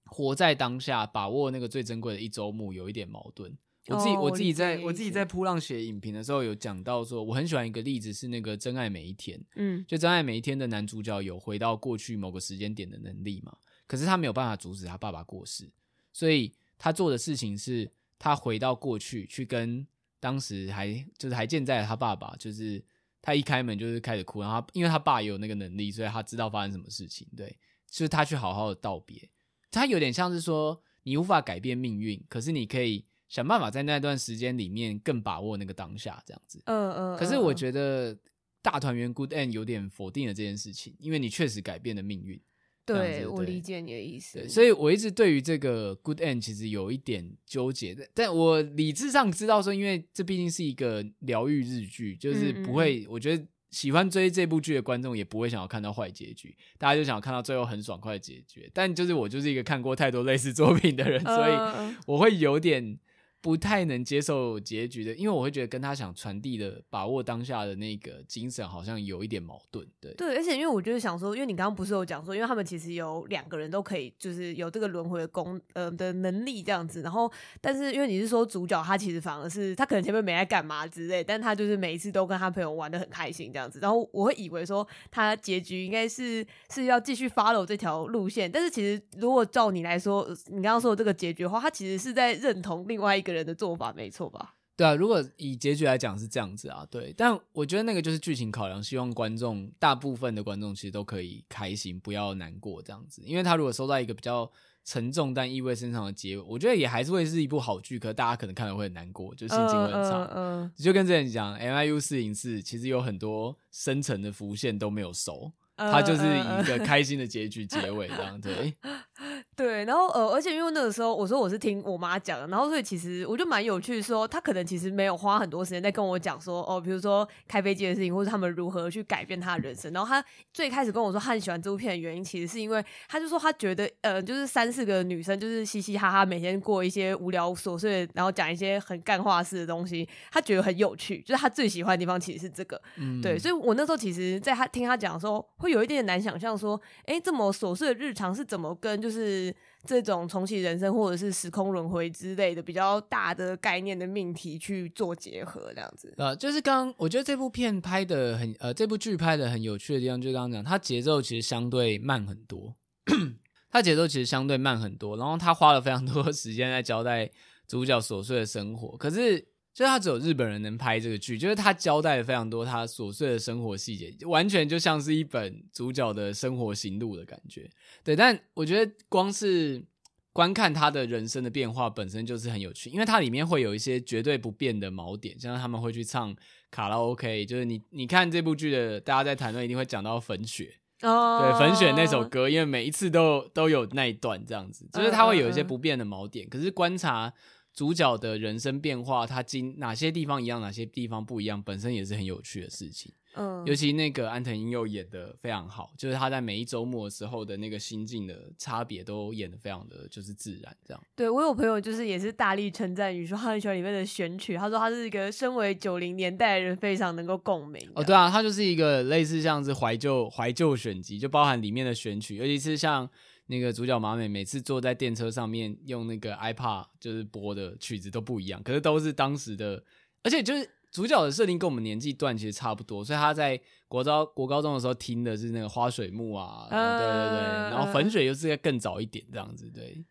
活在当下、把握那个最珍贵的一周目有一点矛盾。我自己我自己在我自己在扑浪写影评的时候有讲到说，我很喜欢一个例子是那个《真爱每一天》，嗯，就《真爱每一天》的男主角有回到过去某个时间点的能力嘛。可是他没有办法阻止他爸爸过世，所以他做的事情是，他回到过去去跟当时还就是还健在的他爸爸，就是他一开门就是开始哭，然后他因为他爸也有那个能力，所以他知道发生什么事情，对，就是他去好好的道别。他有点像是说，你无法改变命运，可是你可以想办法在那段时间里面更把握那个当下，这样子。嗯嗯。可是我觉得大团圆 Good End 有点否定了这件事情，因为你确实改变了命运。对，对我理解你的意思，所以我一直对于这个 good end 其实有一点纠结的，但我理智上知道说，因为这毕竟是一个疗愈日剧，就是不会，嗯嗯我觉得喜欢追这部剧的观众也不会想要看到坏结局，大家就想要看到最后很爽快的结局。但就是我就是一个看过太多类似作品的人，所以我会有点。不太能接受结局的，因为我会觉得跟他想传递的把握当下的那个精神好像有一点矛盾，对。对，而且因为我就是想说，因为你刚刚不是有讲说，因为他们其实有两个人都可以，就是有这个轮回的功呃的能力这样子，然后但是因为你是说主角他其实反而是他可能前面没在干嘛之类，但他就是每一次都跟他朋友玩的很开心这样子，然后我会以为说他结局应该是是要继续 follow 这条路线，但是其实如果照你来说，你刚刚说的这个结局的话，他其实是在认同另外一个。人的做法没错吧？对啊，如果以结局来讲是这样子啊，对。但我觉得那个就是剧情考量，希望观众大部分的观众其实都可以开心，不要难过这样子。因为他如果收到一个比较沉重但意味深长的结尾，我觉得也还是会是一部好剧，可是大家可能看了会很难过，就心情会很差。嗯、uh, uh, uh, 就跟之前讲，MIU 四零四其实有很多深层的伏线都没有收，它就是以一个开心的结局结尾这样子。对。对，然后呃，而且因为那个时候我说我是听我妈讲的，然后所以其实我就蛮有趣，说她可能其实没有花很多时间在跟我讲说哦，比如说开飞机的事情，或者他们如何去改变他的人生。然后他最开始跟我说他很喜欢这部片的原因，其实是因为他就说他觉得呃，就是三四个女生就是嘻嘻哈哈，每天过一些无聊琐碎，然后讲一些很干话式的东西，他觉得很有趣，就是他最喜欢的地方其实是这个。嗯，对，所以我那时候其实在他听他讲的时候，会有一点点难想象说，哎，这么琐碎的日常是怎么跟就是。这种重启人生或者是时空轮回之类的比较大的概念的命题去做结合，这样子。呃，就是刚我觉得这部片拍的很，呃，这部剧拍的很有趣的地方，就是刚刚讲，它节奏其实相对慢很多，它节奏其实相对慢很多，然后它花了非常多时间在交代主角琐碎的生活，可是。就是他只有日本人能拍这个剧，就是他交代了非常多他琐碎的生活细节，完全就像是一本主角的生活行路的感觉。对，但我觉得光是观看他的人生的变化本身就是很有趣，因为它里面会有一些绝对不变的锚点，像他们会去唱卡拉 OK，就是你你看这部剧的大家在谈论一定会讲到粉雪哦，对，粉雪那首歌，因为每一次都都有那一段这样子，就是他会有一些不变的锚点，可是观察。主角的人生变化，他经哪些地方一样，哪些地方不一样，本身也是很有趣的事情。嗯，尤其那个安藤英佑演的非常好，就是他在每一周末的时候的那个心境的差别都演的非常的就是自然，这样。对，我有朋友就是也是大力称赞于说他很喜欢里面的选曲，他说他是一个身为九零年代的人非常能够共鸣。哦，对啊，他就是一个类似像是怀旧怀旧选集，就包含里面的选曲，尤其是像。那个主角马美每次坐在电车上面用那个 iPad 就是播的曲子都不一样，可是都是当时的，而且就是主角的设定跟我们年纪段其实差不多，所以他在国高国高中的时候听的是那个花水木啊，呃、对对对，然后粉水又是在更早一点这样子，对，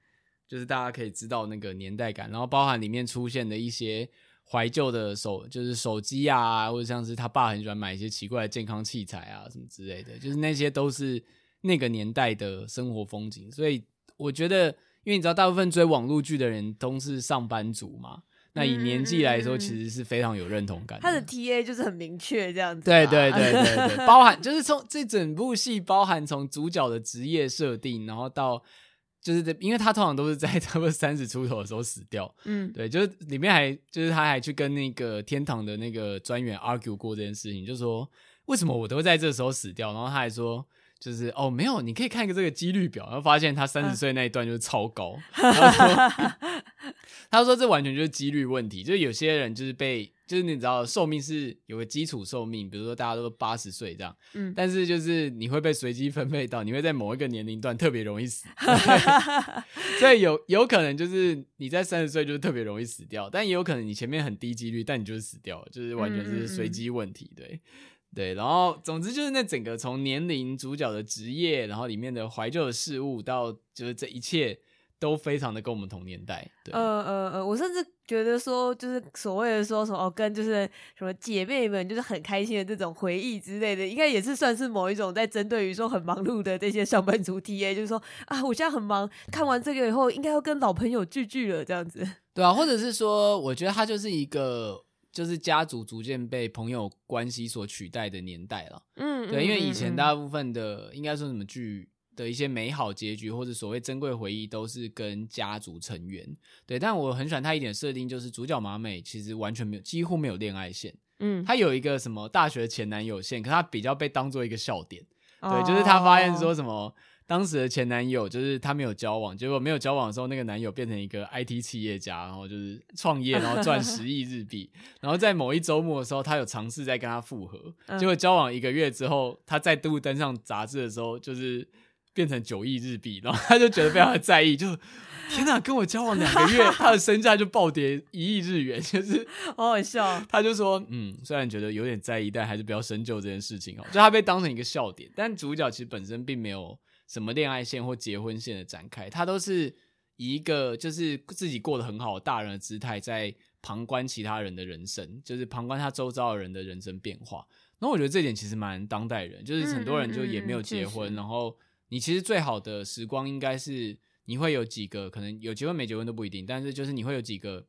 就是大家可以知道那个年代感，然后包含里面出现的一些怀旧的手，就是手机啊，或者像是他爸很喜欢买一些奇怪的健康器材啊什么之类的，就是那些都是。那个年代的生活风景，所以我觉得，因为你知道，大部分追网络剧的人都是上班族嘛，那以年纪来说，其实是非常有认同感的。他的 TA 就是很明确这样子。对对对对对，包含就是从这整部戏，包含从主角的职业设定，然后到就是因为他通常都是在差不多三十出头的时候死掉。嗯，对，就是里面还就是他还去跟那个天堂的那个专员 argue 过这件事情，就说为什么我都会在这时候死掉，然后他还说。就是哦，没有，你可以看一个这个几率表，然后发现他三十岁那一段就是超高。他说，他说这完全就是几率问题，就是有些人就是被，就是你知道寿命是有个基础寿命，比如说大家都八十岁这样，嗯，但是就是你会被随机分配到，你会在某一个年龄段特别容易死，所以有有可能就是你在三十岁就是特别容易死掉，但也有可能你前面很低几率，但你就是死掉了，就是完全是随机问题，对。对，然后总之就是那整个从年龄、主角的职业，然后里面的怀旧的事物，到就是这一切都非常的跟我们同年代。对，呃呃呃，我甚至觉得说，就是所谓的说什么哦，跟就是什么姐妹们就是很开心的这种回忆之类的，应该也是算是某一种在针对于说很忙碌的这些上班族 TA，就是说啊，我现在很忙，看完这个以后应该要跟老朋友聚聚了这样子。对啊，或者是说，我觉得它就是一个。就是家族逐渐被朋友关系所取代的年代了。嗯，对，因为以前大部分的应该说什么剧的一些美好结局或者所谓珍贵回忆都是跟家族成员。对，但我很喜欢他一点设定，就是主角麻美其实完全没有，几乎没有恋爱线。嗯，他有一个什么大学前男友线，可他比较被当做一个笑点。对，就是他发现说什么。当时的前男友就是他没有交往，结果没有交往的时候，那个男友变成一个 IT 企业家，然后就是创业，然后赚 十亿日币。然后在某一周末的时候，他有尝试在跟他复合，结果交往一个月之后，他再度登上杂志的时候，就是变成九亿日币，然后他就觉得非常的在意，就天哪，跟我交往两个月，他的身价就暴跌一亿日元，就是好好笑。他就说，嗯，虽然觉得有点在意，但还是不要深究这件事情哦。就他被当成一个笑点，但主角其实本身并没有。什么恋爱线或结婚线的展开，他都是以一个就是自己过得很好的大人的姿态，在旁观其他人的人生，就是旁观他周遭的人的人生变化。那我觉得这点其实蛮当代人，就是很多人就也没有结婚，嗯嗯嗯、然后你其实最好的时光应该是你会有几个，可能有结婚没结婚都不一定，但是就是你会有几个，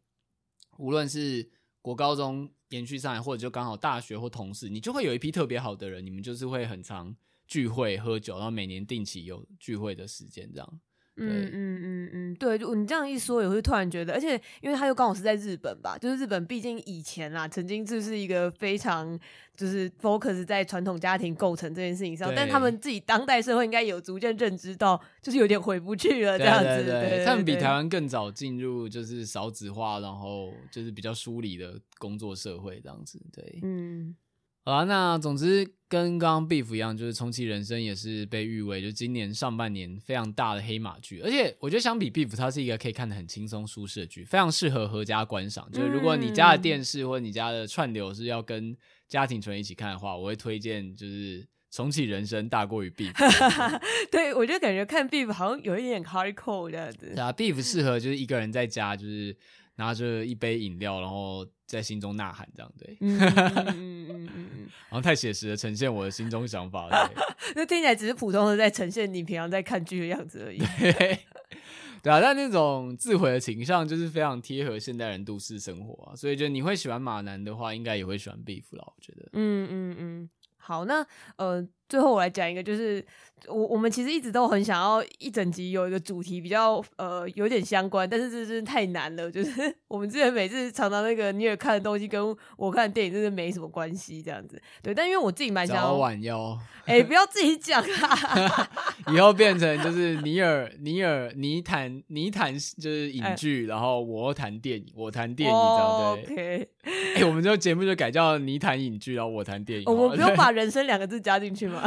无论是国高中延续上来，或者就刚好大学或同事，你就会有一批特别好的人，你们就是会很常。聚会喝酒，然后每年定期有聚会的时间，这样。对嗯嗯嗯嗯，对，就你这样一说，也会突然觉得，而且因为他又刚好是在日本吧，就是日本毕竟以前啦，曾经就是一个非常就是 focus 在传统家庭构成这件事情上，但他们自己当代社会应该有逐渐认知到，就是有点回不去了这样子。对，他们比台湾更早进入就是少子化，然后就是比较疏离的工作社会这样子。对，嗯。好啊，那总之跟刚刚 Beef 一样，就是重启人生也是被誉为就今年上半年非常大的黑马剧，而且我觉得相比 Beef，它是一个可以看得很轻松舒适的剧，非常适合合家观赏。就是如果你家的电视或者你家的串流是要跟家庭成员一起看的话，我会推荐就是重启人生大过于 Beef。对，我就感觉看 Beef 好像有一点 hardcore 这样子。对啊，Beef 适合就是一个人在家，就是拿着一杯饮料，然后。在心中呐喊，这样对，嗯嗯嗯嗯嗯，然后太写实的呈现我的心中想法了，那听起来只是普通的在呈现你平常在看剧的样子而已，对，对啊，但那种自毁的倾向就是非常贴合现代人都市生活啊，所以就你会喜欢马男的话，应该也会喜欢 Beef 啦，我觉得，嗯嗯嗯，好，那呃，最后我来讲一个就是。我我们其实一直都很想要一整集有一个主题比较呃有点相关，但是这真的太难了。就是 我们之前每次常常那个你也看的东西跟我看的电影真的没什么关系，这样子。对，但因为我自己蛮想要早晚要哎、欸，不要自己讲啊，以后变成就是尼尔尼尔你谈你谈就是影剧，欸、然后我谈电影，我谈电影，哦、这样对。哎、欸，我们这个节目就改叫你谈影剧，然后我谈电影。我们不用 把人生两个字加进去吗？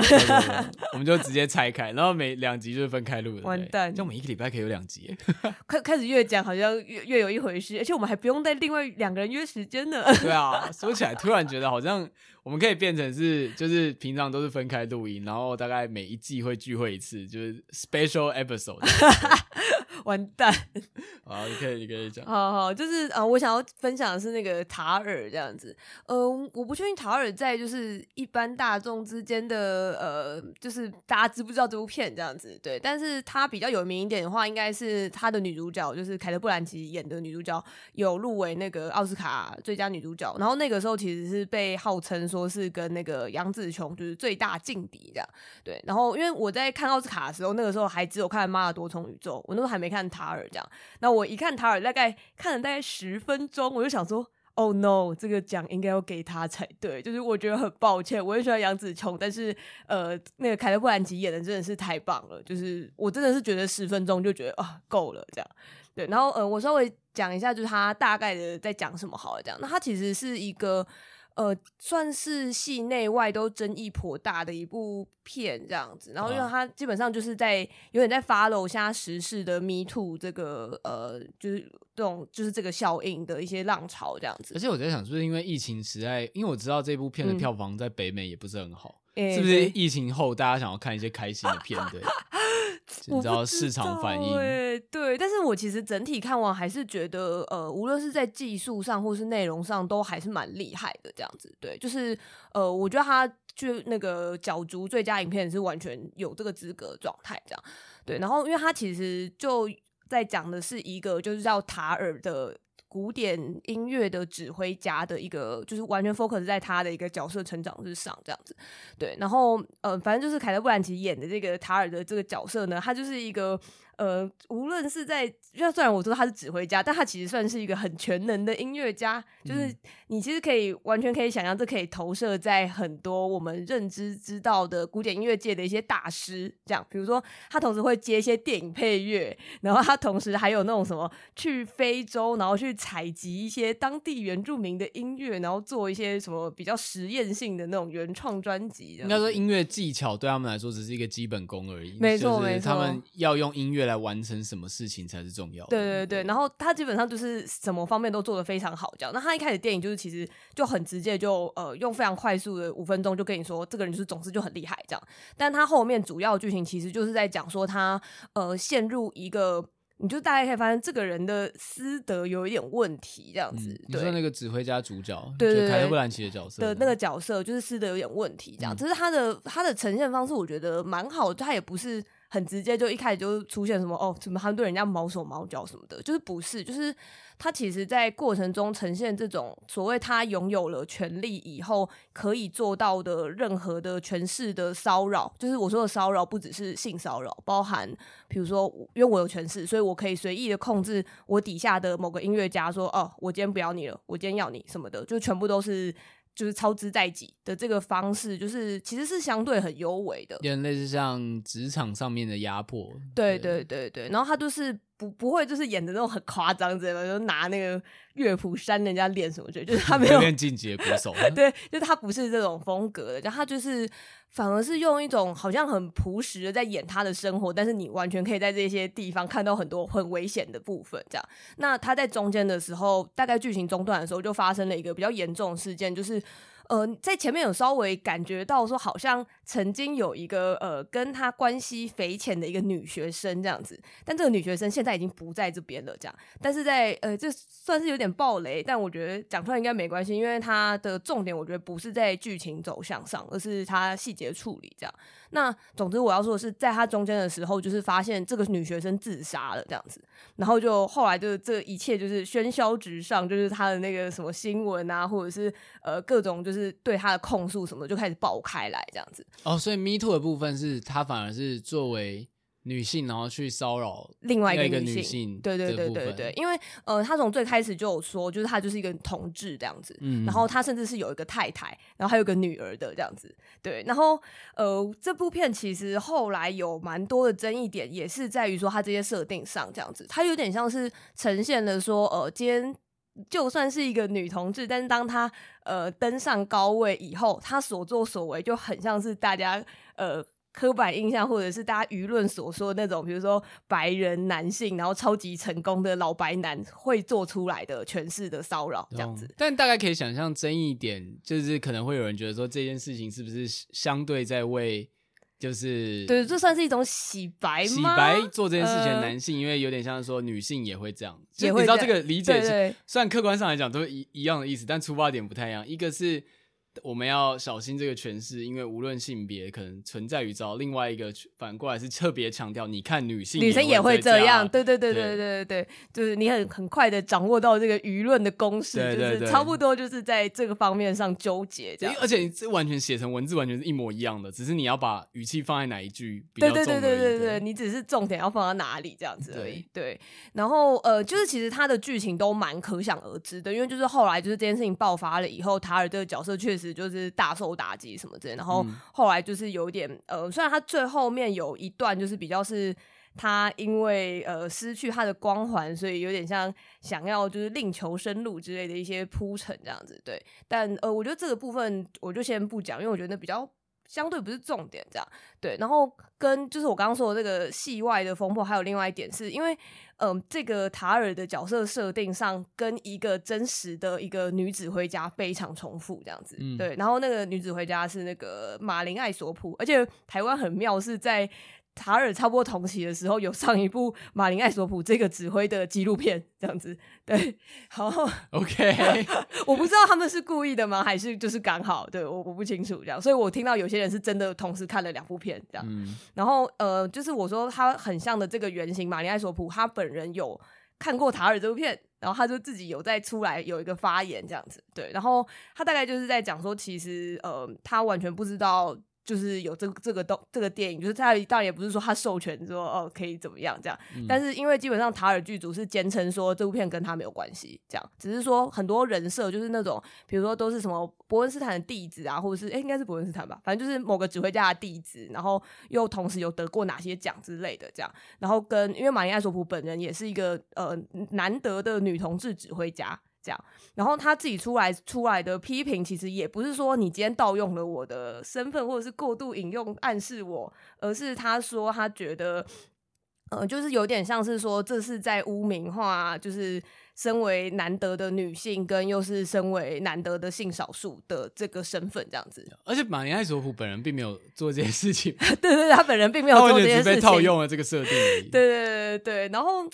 我们就直接。拆开，然后每两集就是分开录的。完蛋，就每一个礼拜可以有两集。开开始越讲好像越越有一回事，而且我们还不用再另外两个人约时间呢。对啊，说起来突然觉得好像我们可以变成是，就是平常都是分开录音，然后大概每一季会聚会一次，就是 special episode。完蛋！好，你可以，你可以讲。好好，就是呃，我想要分享的是那个塔尔这样子。呃，我不确定塔尔在就是一般大众之间的呃，就是大家知不知道这部片这样子？对，但是他比较有名一点的话，应该是他的女主角，就是凯特·布兰奇演的女主角，有入围那个奥斯卡最佳女主角。然后那个时候其实是被号称说是跟那个杨紫琼就是最大劲敌这样。对，然后因为我在看奥斯卡的时候，那个时候还只有看《妈的多重宇宙》，我那时候还没没。看塔尔这样，那我一看塔尔，大概看了大概十分钟，我就想说，Oh no，这个奖应该要给他才对。就是我觉得很抱歉，我也喜欢杨紫琼，但是呃，那个凯特·布兰奇演的真的是太棒了，就是我真的是觉得十分钟就觉得啊够了这样。对，然后呃，我稍微讲一下，就是他大概的在讲什么好了这样。那他其实是一个。呃，算是戏内外都争议颇大的一部片这样子，然后因为它基本上就是在有点在 follow 现在时事的 Me Too 这个呃，就是这种就是这个效应的一些浪潮这样子。而且我在想，是不是因为疫情时代，因为我知道这部片的票房在北美也不是很好，嗯、是不是疫情后大家想要看一些开心的片？对。你知道市场反应，对对，但是我其实整体看完还是觉得，呃，无论是在技术上或是内容上，都还是蛮厉害的。这样子，对，就是呃，我觉得他就那个角逐最佳影片是完全有这个资格状态，这样对。然后，因为他其实就在讲的是一个就是叫塔尔的。古典音乐的指挥家的一个，就是完全 focus 在他的一个角色成长之上，这样子，对。然后，呃，反正就是凯特·布兰奇演的这个塔尔的这个角色呢，他就是一个。呃，无论是在，就虽然我说他是指挥家，但他其实算是一个很全能的音乐家。就是你其实可以完全可以想象，这可以投射在很多我们认知知道的古典音乐界的一些大师。这样，比如说他同时会接一些电影配乐，然后他同时还有那种什么去非洲，然后去采集一些当地原住民的音乐，然后做一些什么比较实验性的那种原创专辑。应该说，音乐技巧对他们来说只是一个基本功而已。没错，没错，他们要用音乐。来完成什么事情才是重要的？对对对，然后他基本上就是什么方面都做得非常好，这样。那他一开始电影就是其实就很直接就，呃用非常快速的五分钟就跟你说，这个人就是总之就很厉害这样。但他后面主要剧情其实就是在讲说他呃陷入一个，你就大概可以发现这个人的私德有一点问题这样子。嗯、对，你说那个指挥家主角，对对，凯特·布兰奇的角色的那个角色就是私德有点问题这样。只、是他的他的呈现方式，我觉得蛮好，他也不是。很直接，就一开始就出现什么哦，怎么他们对人家毛手毛脚什么的，就是不是，就是他其实在过程中呈现这种所谓他拥有了权力以后可以做到的任何的权势的骚扰，就是我说的骚扰不只是性骚扰，包含比如说因为我有权势，所以我可以随意的控制我底下的某个音乐家，说哦，我今天不要你了，我今天要你什么的，就全部都是。就是操之在己的这个方式，就是其实是相对很优美的，有点类似像职场上面的压迫。对对对对，然后他就是不不会就是演的那种很夸张之类的，就拿那个乐谱扇人家脸什么之类，就是他没有练进阶鼓手。对，就是他不是这种风格的，就他就是。反而是用一种好像很朴实的在演他的生活，但是你完全可以在这些地方看到很多很危险的部分。这样，那他在中间的时候，大概剧情中断的时候，就发生了一个比较严重的事件，就是。呃，在前面有稍微感觉到说，好像曾经有一个呃跟他关系匪浅的一个女学生这样子，但这个女学生现在已经不在这边了，这样。但是在呃，这算是有点爆雷，但我觉得讲出来应该没关系，因为它的重点我觉得不是在剧情走向上，而是它细节处理这样。那总之我要说的是，在他中间的时候，就是发现这个女学生自杀了这样子，然后就后来就这一切就是喧嚣直上，就是他的那个什么新闻啊，或者是呃各种就是对他的控诉什么的就开始爆开来这样子。哦，所以 Me Too 的部分是他反而是作为。女性，然后去骚扰另外一个女性，对对对对对，因为呃，他从最开始就有说，就是他就是一个同志这样子，嗯，然后他甚至是有一个太太，然后还有个女儿的这样子，对，然后呃，这部片其实后来有蛮多的争议点，也是在于说他这些设定上这样子，他有点像是呈现了说，呃，今天就算是一个女同志，但是当他呃登上高位以后，他所作所为就很像是大家呃。刻板印象，或者是大家舆论所说的那种，比如说白人男性，然后超级成功的老白男会做出来的诠释的骚扰这样子。但大概可以想象，争议点就是可能会有人觉得说，这件事情是不是相对在为，就是对，这算是一种洗白吗？洗白做这件事情的男性，呃、因为有点像说女性也会这样，就你知道这个理解是，虽然客观上来讲都一一样的意思，但出发点不太一样。一个是。我们要小心这个诠释，因为无论性别可能存在于糟。另外一个反过来是特别强调，你看女性女生也会这样，对对对对对对对，就是你很很快的掌握到这个舆论的公式，就是差不多就是在这个方面上纠结这样。而且你这完全写成文字完全是一模一样的，只是你要把语气放在哪一句比较重而已。对对对对对对，你只是重点要放到哪里这样子而已。对，对，然后呃，就是其实他的剧情都蛮可想而知的，因为就是后来就是这件事情爆发了以后，塔尔这个角色确实。就是大受打击什么之类，然后后来就是有点呃，虽然他最后面有一段就是比较是他因为呃失去他的光环，所以有点像想要就是另求生路之类的一些铺陈这样子，对。但呃，我觉得这个部分我就先不讲，因为我觉得比较相对不是重点这样，对。然后跟就是我刚刚说的这个戏外的风波，还有另外一点是因为。嗯、呃，这个塔尔的角色设定上跟一个真实的一个女指挥家非常重复，这样子，嗯、对。然后那个女指挥家是那个马林艾索普，而且台湾很妙是在。塔尔差不多同期的时候，有上一部马林艾索普这个指挥的纪录片，这样子，对，好，OK，我不知道他们是故意的吗，还是就是刚好，对，我我不清楚这样，所以我听到有些人是真的同时看了两部片这样，嗯、然后呃，就是我说他很像的这个原型马林艾索普，他本人有看过塔尔这部片，然后他就自己有在出来有一个发言这样子，对，然后他大概就是在讲说，其实呃，他完全不知道。就是有这个这个东这个电影，就是他当然也不是说他授权说哦可以怎么样这样，嗯、但是因为基本上塔尔剧组是坚称说这部片跟他没有关系，这样只是说很多人设就是那种比如说都是什么伯恩斯坦的弟子啊，或者是哎应该是伯恩斯坦吧，反正就是某个指挥家的弟子，然后又同时有得过哪些奖之类的这样，然后跟因为马林艾索普本人也是一个呃难得的女同志指挥家。这样，然后他自己出来出来的批评，其实也不是说你今天盗用了我的身份，或者是过度引用暗示我，而是他说他觉得，呃，就是有点像是说这是在污名化，就是。身为难得的女性，跟又是身为难得的性少数的这个身份，这样子。而且马尼埃索普本人并没有做这件事情，对，对对，他本人并没有做这件事情，被套用了这个设定。对对对对，然后，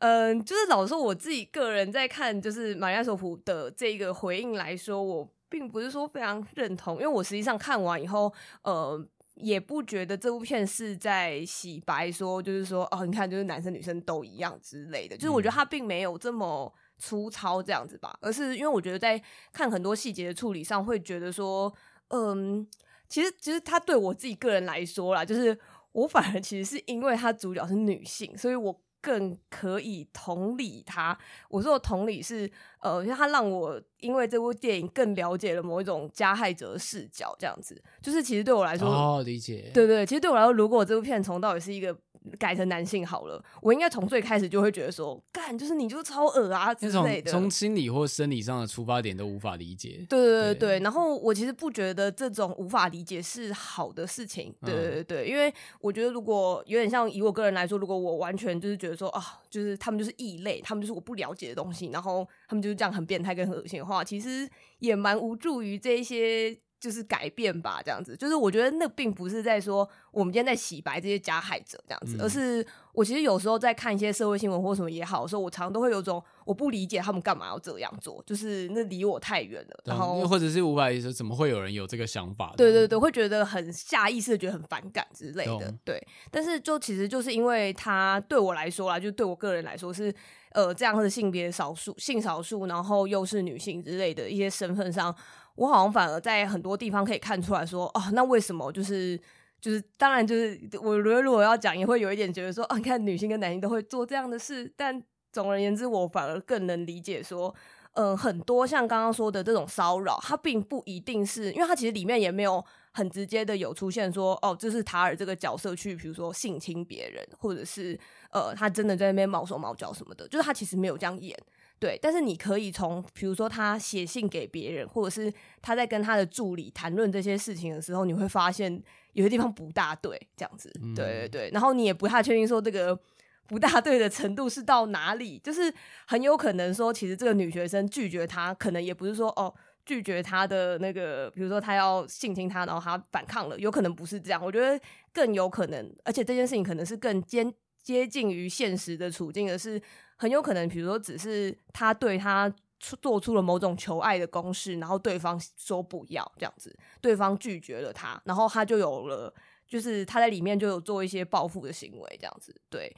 嗯、呃，就是老实说，我自己个人在看，就是马尼埃索普的这个回应来说，我并不是说非常认同，因为我实际上看完以后，呃。也不觉得这部片是在洗白说，说就是说哦，你看，就是男生女生都一样之类的。就是我觉得他并没有这么粗糙这样子吧，而是因为我觉得在看很多细节的处理上，会觉得说，嗯，其实其实他对我自己个人来说啦，就是我反而其实是因为他主角是女性，所以我。更可以同理他，我说的同理是，呃，因为他让我因为这部电影更了解了某一种加害者视角，这样子，就是其实对我来说，哦，理解，对对，其实对我来说，如果这部片从到底是一个。改成男性好了，我应该从最开始就会觉得说，干就是你就超恶啊之类的。从心理或生理上的出发点都无法理解。对对对对，然后我其实不觉得这种无法理解是好的事情。对对对对，嗯、因为我觉得如果有点像以我个人来说，如果我完全就是觉得说啊，就是他们就是异类，他们就是我不了解的东西，然后他们就是这样很变态跟很恶心的话，其实也蛮无助于这一些。就是改变吧，这样子。就是我觉得那并不是在说我们今天在洗白这些加害者这样子，嗯、而是我其实有时候在看一些社会新闻或什么也好的时候，我常常都会有种我不理解他们干嘛要这样做，就是那离我太远了。然后或者是无法理解怎么会有人有这个想法？对对对，会觉得很下意识的觉得很反感之类的。对，但是就其实就是因为他对我来说啦，就对我个人来说是。呃这样的性别少数、性少数，然后又是女性之类的一些身份上，我好像反而在很多地方可以看出来说，哦，那为什么就是就是当然就是我觉得如果要讲，也会有一点觉得说，啊，你看女性跟男性都会做这样的事，但总而言之，我反而更能理解说。嗯、很多像刚刚说的这种骚扰，它并不一定是因为它其实里面也没有很直接的有出现说，哦，这是塔尔这个角色去，比如说性侵别人，或者是呃，他真的在那边毛手毛脚什么的，就是他其实没有这样演，对。但是你可以从比如说他写信给别人，或者是他在跟他的助理谈论这些事情的时候，你会发现有些地方不大对，这样子，对对对。然后你也不太确定说这个。不大对的程度是到哪里？就是很有可能说，其实这个女学生拒绝他，可能也不是说哦拒绝他的那个，比如说他要性侵他，然后他反抗了，有可能不是这样。我觉得更有可能，而且这件事情可能是更接接近于现实的处境的是，很有可能，比如说只是他对他做出了某种求爱的攻势，然后对方说不要这样子，对方拒绝了他，然后他就有了，就是他在里面就有做一些报复的行为，这样子对。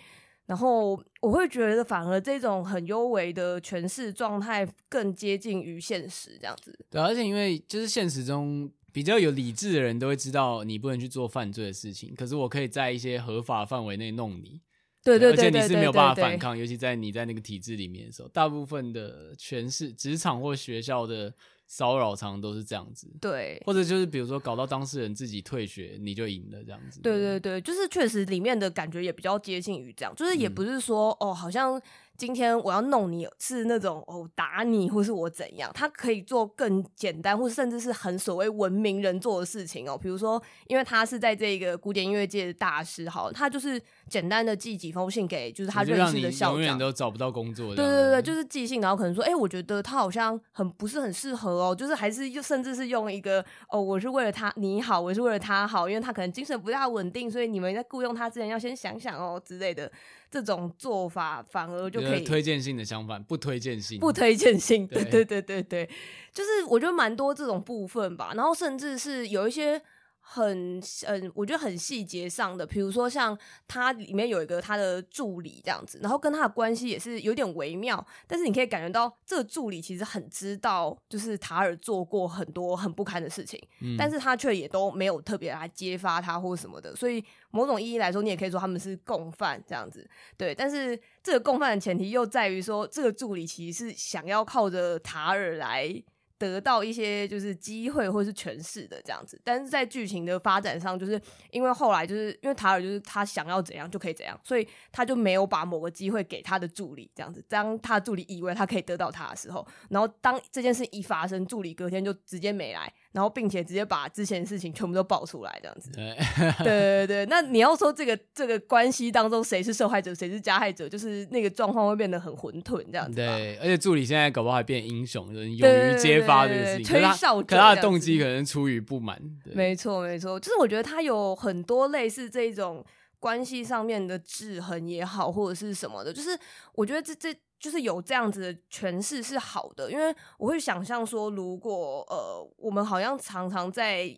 然后我会觉得，反而这种很优微的诠释状态更接近于现实，这样子。对，而且因为就是现实中比较有理智的人都会知道，你不能去做犯罪的事情。可是我可以在一些合法范围内弄你。对对对，而且你是没有办法反抗，尤其在你在那个体制里面的时候，大部分的诠释，职场或学校的。骚扰常常都是这样子，对，或者就是比如说搞到当事人自己退学，你就赢了这样子。对对对，就是确实里面的感觉也比较接近于这样，就是也不是说、嗯、哦，好像。今天我要弄你是那种哦打你或是我怎样，他可以做更简单或甚至是很所谓文明人做的事情哦。比如说，因为他是在这个古典音乐界的大师，好，他就是简单的寄几封信给就是他认识的校长，永远都找不到工作。对对对，就是寄信，然后可能说，哎、欸，我觉得他好像很不是很适合哦，就是还是又甚至是用一个哦，我是为了他你好，我是为了他好，因为他可能精神不大稳定，所以你们在雇佣他之前要先想想哦之类的。这种做法反而就可以推荐性的相反，不推荐性，不推荐性，对对对对对，就是我觉得蛮多这种部分吧，然后甚至是有一些。很嗯，我觉得很细节上的，比如说像他里面有一个他的助理这样子，然后跟他的关系也是有点微妙，但是你可以感觉到这个助理其实很知道，就是塔尔做过很多很不堪的事情，嗯、但是他却也都没有特别来揭发他或什么的，所以某种意义来说，你也可以说他们是共犯这样子，对，但是这个共犯的前提又在于说，这个助理其实是想要靠着塔尔来。得到一些就是机会或是权势的这样子，但是在剧情的发展上，就是因为后来就是因为塔尔就是他想要怎样就可以怎样，所以他就没有把某个机会给他的助理这样子。当他助理以为他可以得到他的时候，然后当这件事一发生，助理隔天就直接没来。然后，并且直接把之前的事情全部都爆出来，这样子。对，对对对。那你要说这个这个关系当中谁是受害者，谁是加害者，就是那个状况会变得很混沌，这样子。对，而且助理现在搞不好还变英雄，就是勇于揭发这个事情。吹哨者，可他的动机可能出于不满。没错，没错，就是我觉得他有很多类似这种关系上面的制衡也好，或者是什么的，就是我觉得这这。就是有这样子的诠释是好的，因为我会想象说，如果呃，我们好像常常在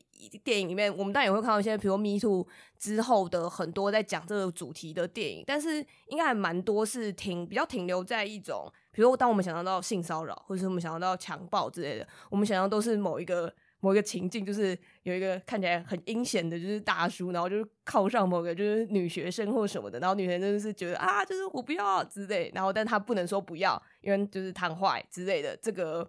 电影里面，我们当然也会看到一些，比如 Me Too 之后的很多在讲这个主题的电影，但是应该还蛮多是停比较停留在一种，比如当我们想象到性骚扰，或者是我们想象到强暴之类的，我们想象都是某一个。某一个情境，就是有一个看起来很阴险的，就是大叔，然后就是靠上某个就是女学生或什么的，然后女学生就是觉得啊，就是我不要之类，然后但他不能说不要，因为就是谈坏之类的，这个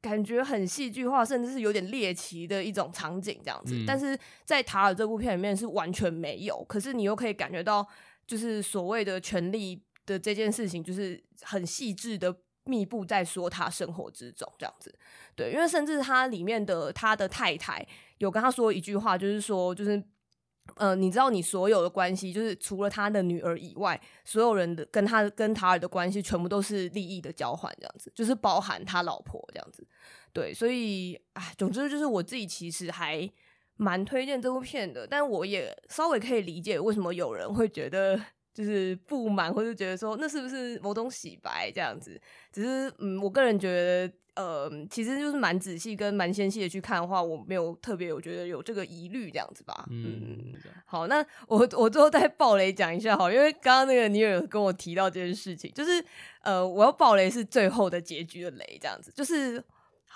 感觉很戏剧化，甚至是有点猎奇的一种场景这样子。嗯、但是在塔尔这部片里面是完全没有，可是你又可以感觉到，就是所谓的权力的这件事情，就是很细致的。密布在说他生活之中，这样子，对，因为甚至他里面的他的太太有跟他说一句话，就是说，就是，呃，你知道，你所有的关系，就是除了他的女儿以外，所有人的跟他跟塔尔的关系，全部都是利益的交换，这样子，就是包含他老婆这样子，对，所以，哎，总之就是我自己其实还蛮推荐这部片的，但我也稍微可以理解为什么有人会觉得。就是不满，或者觉得说那是不是某种洗白这样子。只是嗯，我个人觉得。呃，其实就是蛮仔细跟蛮纤细的去看的话，我没有特别，我觉得有这个疑虑这样子吧。嗯，嗯好，那我我最后再爆雷讲一下哈，因为刚刚那个尼尔有跟我提到这件事情，就是呃，我要爆雷是最后的结局的雷这样子，就是。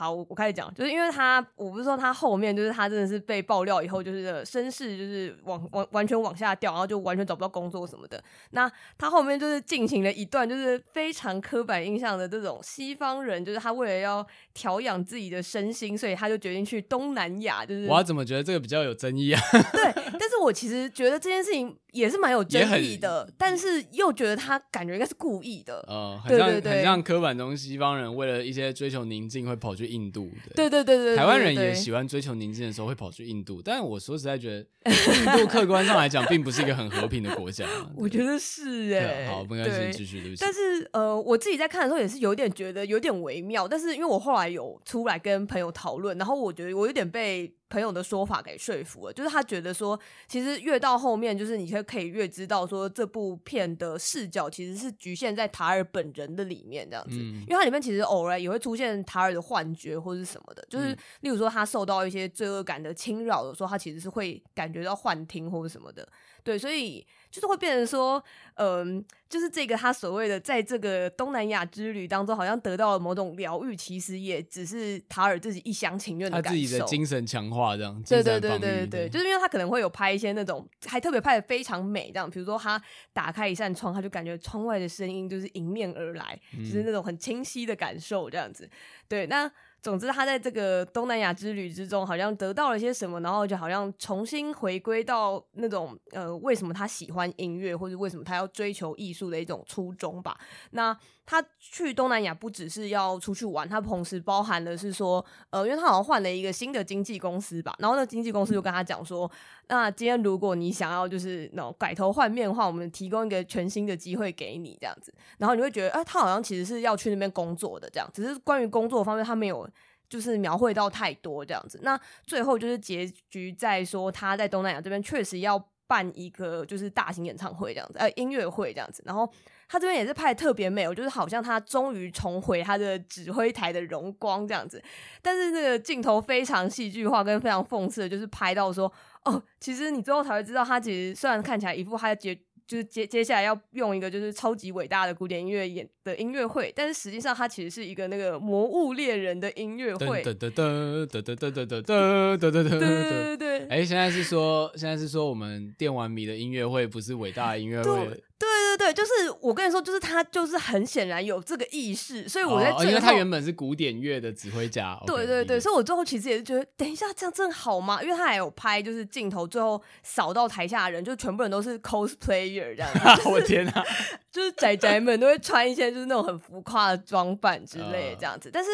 好，我我开始讲，就是因为他，我不是说他后面就是他真的是被爆料以后，就是身世就是往完完全往下掉，然后就完全找不到工作什么的。那他后面就是进行了一段就是非常刻板印象的这种西方人，就是他为了要调养自己的身心，所以他就决定去东南亚。就是我怎么觉得这个比较有争议啊？对，但是我其实觉得这件事情也是蛮有争议的，但是又觉得他感觉应该是故意的。呃，很像对对对，很像刻板中西方人为了一些追求宁静会跑去。印度，对对对对，台湾人也喜欢追求宁静的时候会跑去印度，但是我说实在觉得，印度客观上来讲并不是一个很和平的国家。我觉得是哎，好，不应该继续，对不起。但是呃，我自己在看的时候也是有点觉得有点微妙，但是因为我后来有出来跟朋友讨论，然后我觉得我有点被。朋友的说法给说服了，就是他觉得说，其实越到后面，就是你可以越知道说，这部片的视角其实是局限在塔尔本人的里面这样子，嗯、因为它里面其实偶然也会出现塔尔的幻觉或是什么的，就是例如说他受到一些罪恶感的侵扰的时候，他其实是会感觉到幻听或者什么的，对，所以。就是会变成说，嗯、呃，就是这个他所谓的在这个东南亚之旅当中，好像得到了某种疗愈，其实也只是塔尔自己一厢情愿的感受。他自己的精神强化这样。对对对对对对，就是因为他可能会有拍一些那种，还特别拍的非常美这样，比如说他打开一扇窗，他就感觉窗外的声音就是迎面而来，嗯、就是那种很清晰的感受这样子。对，那。总之，他在这个东南亚之旅之中，好像得到了些什么，然后就好像重新回归到那种呃，为什么他喜欢音乐，或者为什么他要追求艺术的一种初衷吧。那。他去东南亚不只是要出去玩，他同时包含的是说，呃，因为他好像换了一个新的经纪公司吧，然后那经纪公司就跟他讲说，那今天如果你想要就是那种改头换面的话，我们提供一个全新的机会给你这样子，然后你会觉得，哎、他好像其实是要去那边工作的这样，只是关于工作方面他没有就是描绘到太多这样子，那最后就是结局在说他在东南亚这边确实要办一个就是大型演唱会这样子，呃，音乐会这样子，然后。他这边也是拍的特别美，我就是好像他终于重回他的指挥台的荣光这样子，但是那个镜头非常戏剧化跟非常讽刺的，就是拍到说，哦，其实你最后才会知道，他其实虽然看起来一副他结。就是接接下来要用一个就是超级伟大的古典音乐演的音乐会，但是实际上它其实是一个那个魔物猎人的音乐会。对对对对对对对对对对对对对。哎，现在是说现在是说我们电玩迷的音乐会不是伟大的音乐会。对对对，就是我跟你说，就是他就是很显然有这个意识，所以我在最后，因为他原本是古典乐的指挥家。对对对，所以我最后其实也是觉得，等一下这样真的好吗？因为他还有拍，就是镜头最后扫到台下的人，就全部人都是 cosplayer 这样子。我天哪！就是宅宅们都会穿一些就是那种很浮夸的装扮之类的这样子，但是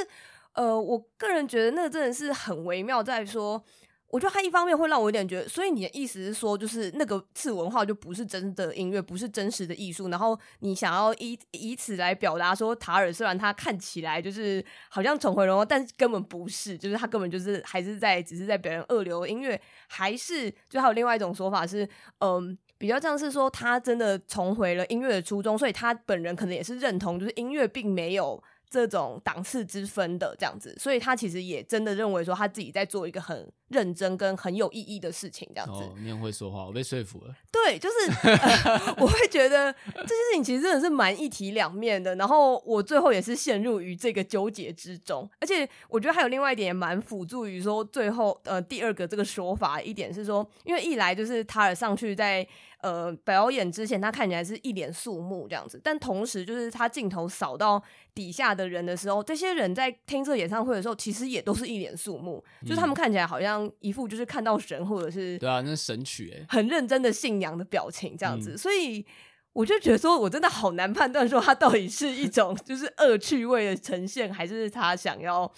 呃，我个人觉得那个真的是很微妙，在说。我觉得他一方面会让我有点觉得，所以你的意思是说，就是那个次文化就不是真的音乐，不是真实的艺术，然后你想要以以此来表达说，塔尔虽然他看起来就是好像重回荣耀，但根本不是，就是他根本就是还是在只是在表演二流音乐，还是就还有另外一种说法是，嗯，比较像是说他真的重回了音乐的初衷，所以他本人可能也是认同，就是音乐并没有。这种档次之分的这样子，所以他其实也真的认为说他自己在做一个很认真跟很有意义的事情，这样子。哦，你很会说话，我被说服了。对，就是、呃、我会觉得这件事情其实真的是蛮一体两面的。然后我最后也是陷入于这个纠结之中，而且我觉得还有另外一点也蛮辅助于说最后呃第二个这个说法一点是说，因为一来就是塔尔上去在。呃，表演之前他看起来是一脸肃穆这样子，但同时就是他镜头扫到底下的人的时候，这些人在听这个演唱会的时候，其实也都是一脸肃穆，嗯、就是他们看起来好像一副就是看到神或者是对啊，那是神曲哎，很认真的信仰的表情这样子，嗯、所以我就觉得说我真的好难判断说他到底是一种就是恶趣味的呈现，还是他想要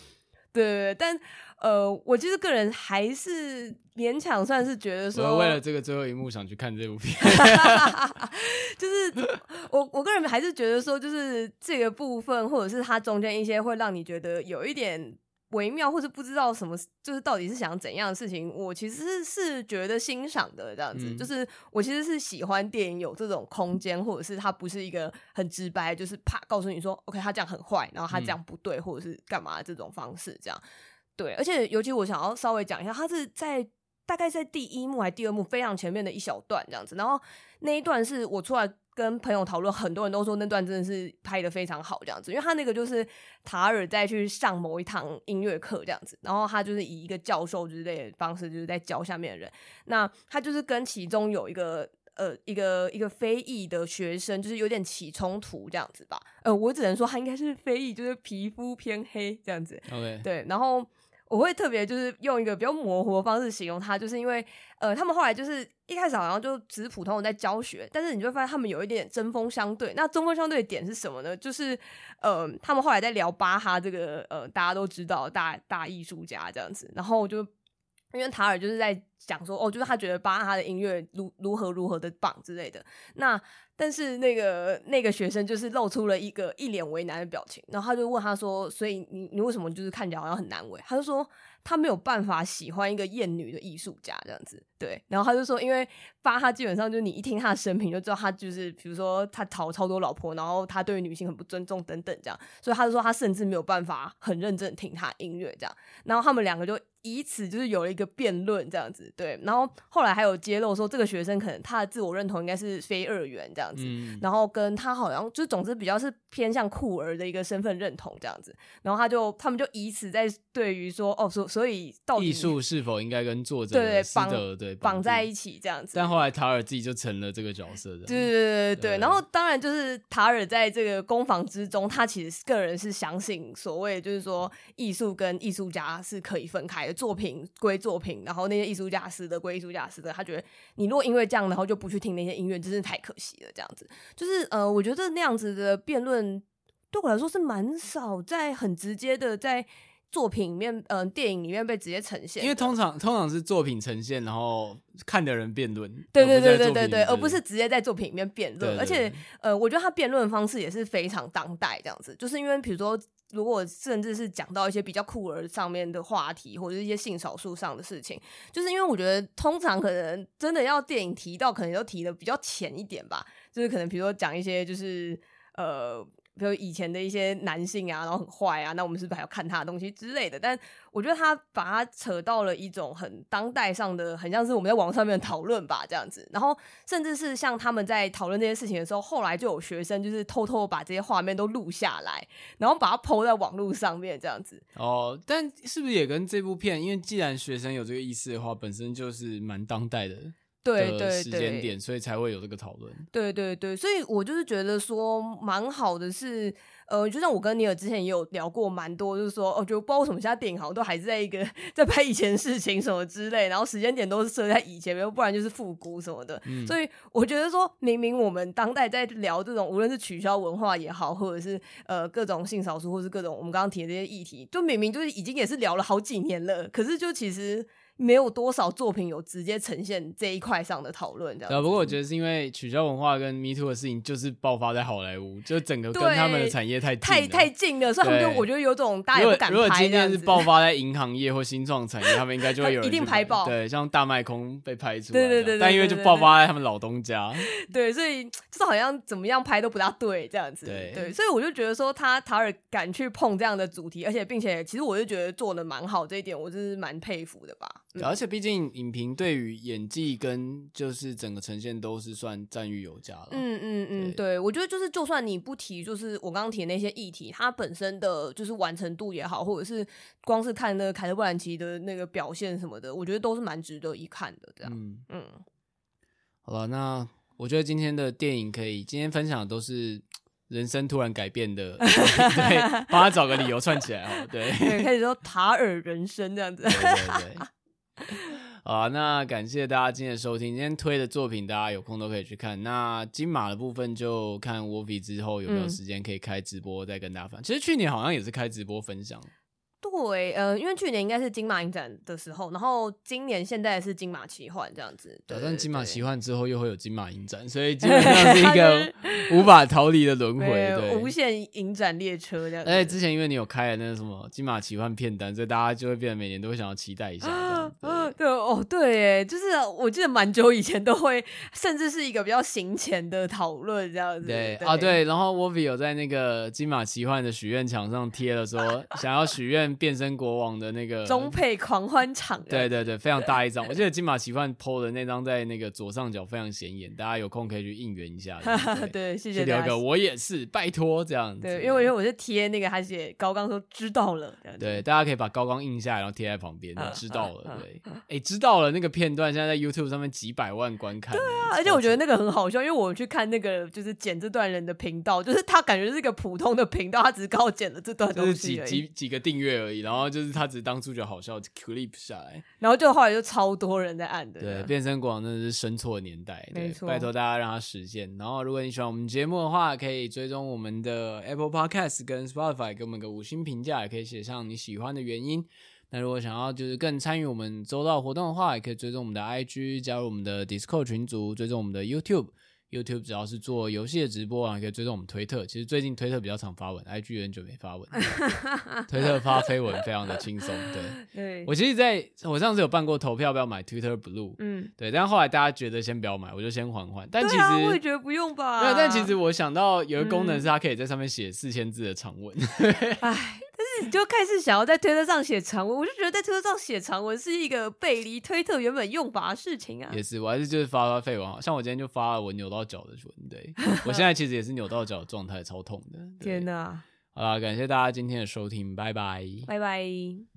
对，但。呃，我其实个人还是勉强算是觉得说，我为了这个最后一幕想去看这部片，就是我我个人还是觉得说，就是这个部分或者是它中间一些会让你觉得有一点微妙，或是不知道什么，就是到底是想怎样的事情，我其实是是觉得欣赏的这样子，嗯、就是我其实是喜欢电影有这种空间，或者是它不是一个很直白，就是啪告诉你说，OK，他这样很坏，然后他这样不对，嗯、或者是干嘛这种方式这样。对，而且尤其我想要稍微讲一下，他是在大概在第一幕还是第二幕非常前面的一小段这样子，然后那一段是我出来。跟朋友讨论，很多人都说那段真的是拍得非常好，这样子，因为他那个就是塔尔在去上某一堂音乐课这样子，然后他就是以一个教授之类的方式，就是在教下面的人。那他就是跟其中有一个呃一个一个非裔的学生，就是有点起冲突这样子吧。呃，我只能说他应该是非裔，就是皮肤偏黑这样子。OK，对，然后。我会特别就是用一个比较模糊的方式形容他，就是因为呃，他们后来就是一开始好像就只是普通人在教学，但是你就会发现他们有一点针锋相对。那针锋相对的点是什么呢？就是呃，他们后来在聊巴哈这个呃，大家都知道大大艺术家这样子，然后就因为塔尔就是在讲说哦，就是他觉得巴哈的音乐如如何如何的棒之类的。那但是那个那个学生就是露出了一个一脸为难的表情，然后他就问他说：“所以你你为什么就是看起来好像很难为？”他就说。他没有办法喜欢一个厌女的艺术家这样子，对。然后他就说，因为巴哈基本上就是你一听他的生平就知道他就是，比如说他讨超多老婆，然后他对女性很不尊重等等这样，所以他就说他甚至没有办法很认真听他音乐这样。然后他们两个就以此就是有了一个辩论这样子，对。然后后来还有揭露说，这个学生可能他的自我认同应该是非二元这样子，然后跟他好像就总之比较是偏向酷儿的一个身份认同这样子。然后他就他们就以此在对于说哦说。所以，到底艺术是否应该跟作者的绑对绑在一起这样子？但后来塔尔自己就成了这个角色的。对对对对。然后当然就是塔尔在这个攻防之中，他其实个人是相信所谓就是说艺术跟艺术家是可以分开的，作品归作品，然后那些艺术家师的归艺术家师的。他觉得你如果因为这样，然后就不去听那些音乐，真是太可惜了。这样子就是呃，我觉得那样子的辩论对我来说是蛮少，在很直接的在。作品里面，嗯、呃，电影里面被直接呈现，因为通常通常是作品呈现，然后看的人辩论，对对对对对对，而不是直接在作品里面辩论。而且，呃，我觉得他辩论方式也是非常当代这样子，就是因为比如说，如果甚至是讲到一些比较酷儿上面的话题，或者是一些性少数上的事情，就是因为我觉得通常可能真的要电影提到，可能都提的比较浅一点吧，就是可能比如说讲一些就是呃。比如以前的一些男性啊，然后很坏啊，那我们是不是还要看他的东西之类的？但我觉得他把他扯到了一种很当代上的，很像是我们在网上面讨论吧，这样子。然后甚至是像他们在讨论这些事情的时候，后来就有学生就是偷偷把这些画面都录下来，然后把它抛在网络上面这样子。哦，但是不是也跟这部片？因为既然学生有这个意思的话，本身就是蛮当代的。对对时间点，所以才会有这个讨论。对对对，所以我就是觉得说蛮好的是，呃，就像我跟尼尔之前也有聊过蛮多，就是说，哦，就不知道为什么现在电影好像都还是在一个在拍以前事情什么之类，然后时间点都是设在以前，不然就是复古什么的。嗯，所以我觉得说，明明我们当代在聊这种，无论是取消文化也好，或者是呃各种性少数，或是各种我们刚刚提的这些议题，就明明就是已经也是聊了好几年了，可是就其实。没有多少作品有直接呈现这一块上的讨论，这样。啊，不过我觉得是因为取消文化跟 Me Too 的事情，就是爆发在好莱坞，就整个跟他们的产业太太太近了，所以他们就我觉得有种大家也不敢拍。如果今天是爆发在银行业或新创产业，他们应该就会有人 一定拍爆。对，像大卖空被拍出来，对对对，但因为就爆发在他们老东家，对，所以就是好像怎么样拍都不大对这样子。对对，所以我就觉得说他塔尔敢去碰这样的主题，而且并且其实我就觉得做的蛮好，这一点我就是蛮佩服的吧。而且毕竟。影评对于演技跟就是整个呈现都是算赞誉有加了。嗯嗯嗯，对，对，我觉得就是就算你不提，就是我刚刚提的那些议题，它本身的就是完成度也好，或者是光是看那个凯特·布兰奇的那个表现什么的，我觉得都是蛮值得一看的。这样，嗯嗯。好了，那我觉得今天的电影可以，今天分享的都是人生突然改变的，对，帮他找个理由串起来哦。对，对，开始说塔尔人生这样子。对对对。好，那感谢大家今天的收听。今天推的作品，大家有空都可以去看。那金马的部分，就看 Wolfie 之后有没有时间可以开直播再跟大家分享。嗯、其实去年好像也是开直播分享。对，呃，因为去年应该是金马影展的时候，然后今年现在是金马奇幻这样子。对，但金马奇幻之后又会有金马影展，所以 基本上是一个无法逃离的轮回，对，无限影展列车这样子。而且之前因为你有开了那个什么金马奇幻片单，所以大家就会变得每年都会想要期待一下。Oh, 对，哦，对，就是我记得蛮久以前都会，甚至是一个比较行前的讨论这样子。对啊，对，然后 Woffie 有在那个金马奇幻的许愿墙上贴了说 想要许愿。变身国王的那个中配狂欢场，对对对，非常大一张。我记得金马奇幻 PO 的那张在那个左上角非常显眼，大家有空可以去应援一下。对，谢谢大家。我也是，拜托这样子。对，因为因为我是贴那个，他写高刚说知道了。对，大家可以把高刚印下来，然后贴在旁边。知道了，对。哎，知道了，那个片段现在在 YouTube 上面几百万观看。对啊，而且我觉得那个很好笑，因为我去看那个就是剪这段人的频道，就是他感觉是一个普通的频道，他只是刚好剪了这段东西，几几几个订阅而已，然后就是他。只是当初就好笑，clip 下来，然后就后来就超多人在按的。对，变身国王真的是生错年代，没错。拜托大家让它实现。然后，如果你喜欢我们节目的话，可以追踪我们的 Apple Podcast 跟 Spotify，给我们个五星评价，也可以写上你喜欢的原因。那如果想要就是更参与我们周到活动的话，也可以追踪我们的 IG，加入我们的 Discord 群组，追踪我们的 YouTube。YouTube 只要是做游戏的直播啊，可以追踪我们推特。其实最近推特比较常发文，IG 很久没发文。推特发推文非常的轻松。对，对我其实在我上次有办过投票，不要买 Twitter Blue。嗯，对，但后来大家觉得先不要买，我就先缓缓。但其实、啊、我也觉得不用吧。没有，但其实我想到有个功能是它可以在上面写四千字的长文。唉。你就开始想要在推特上写长文，我就觉得在推特上写长文是一个背离推特原本用法的事情啊。也是，我还是就是发发废文，像我今天就发了我扭到脚的文，对，我现在其实也是扭到脚的状态，超痛的。天哪！好啦，感谢大家今天的收听，拜拜，拜拜。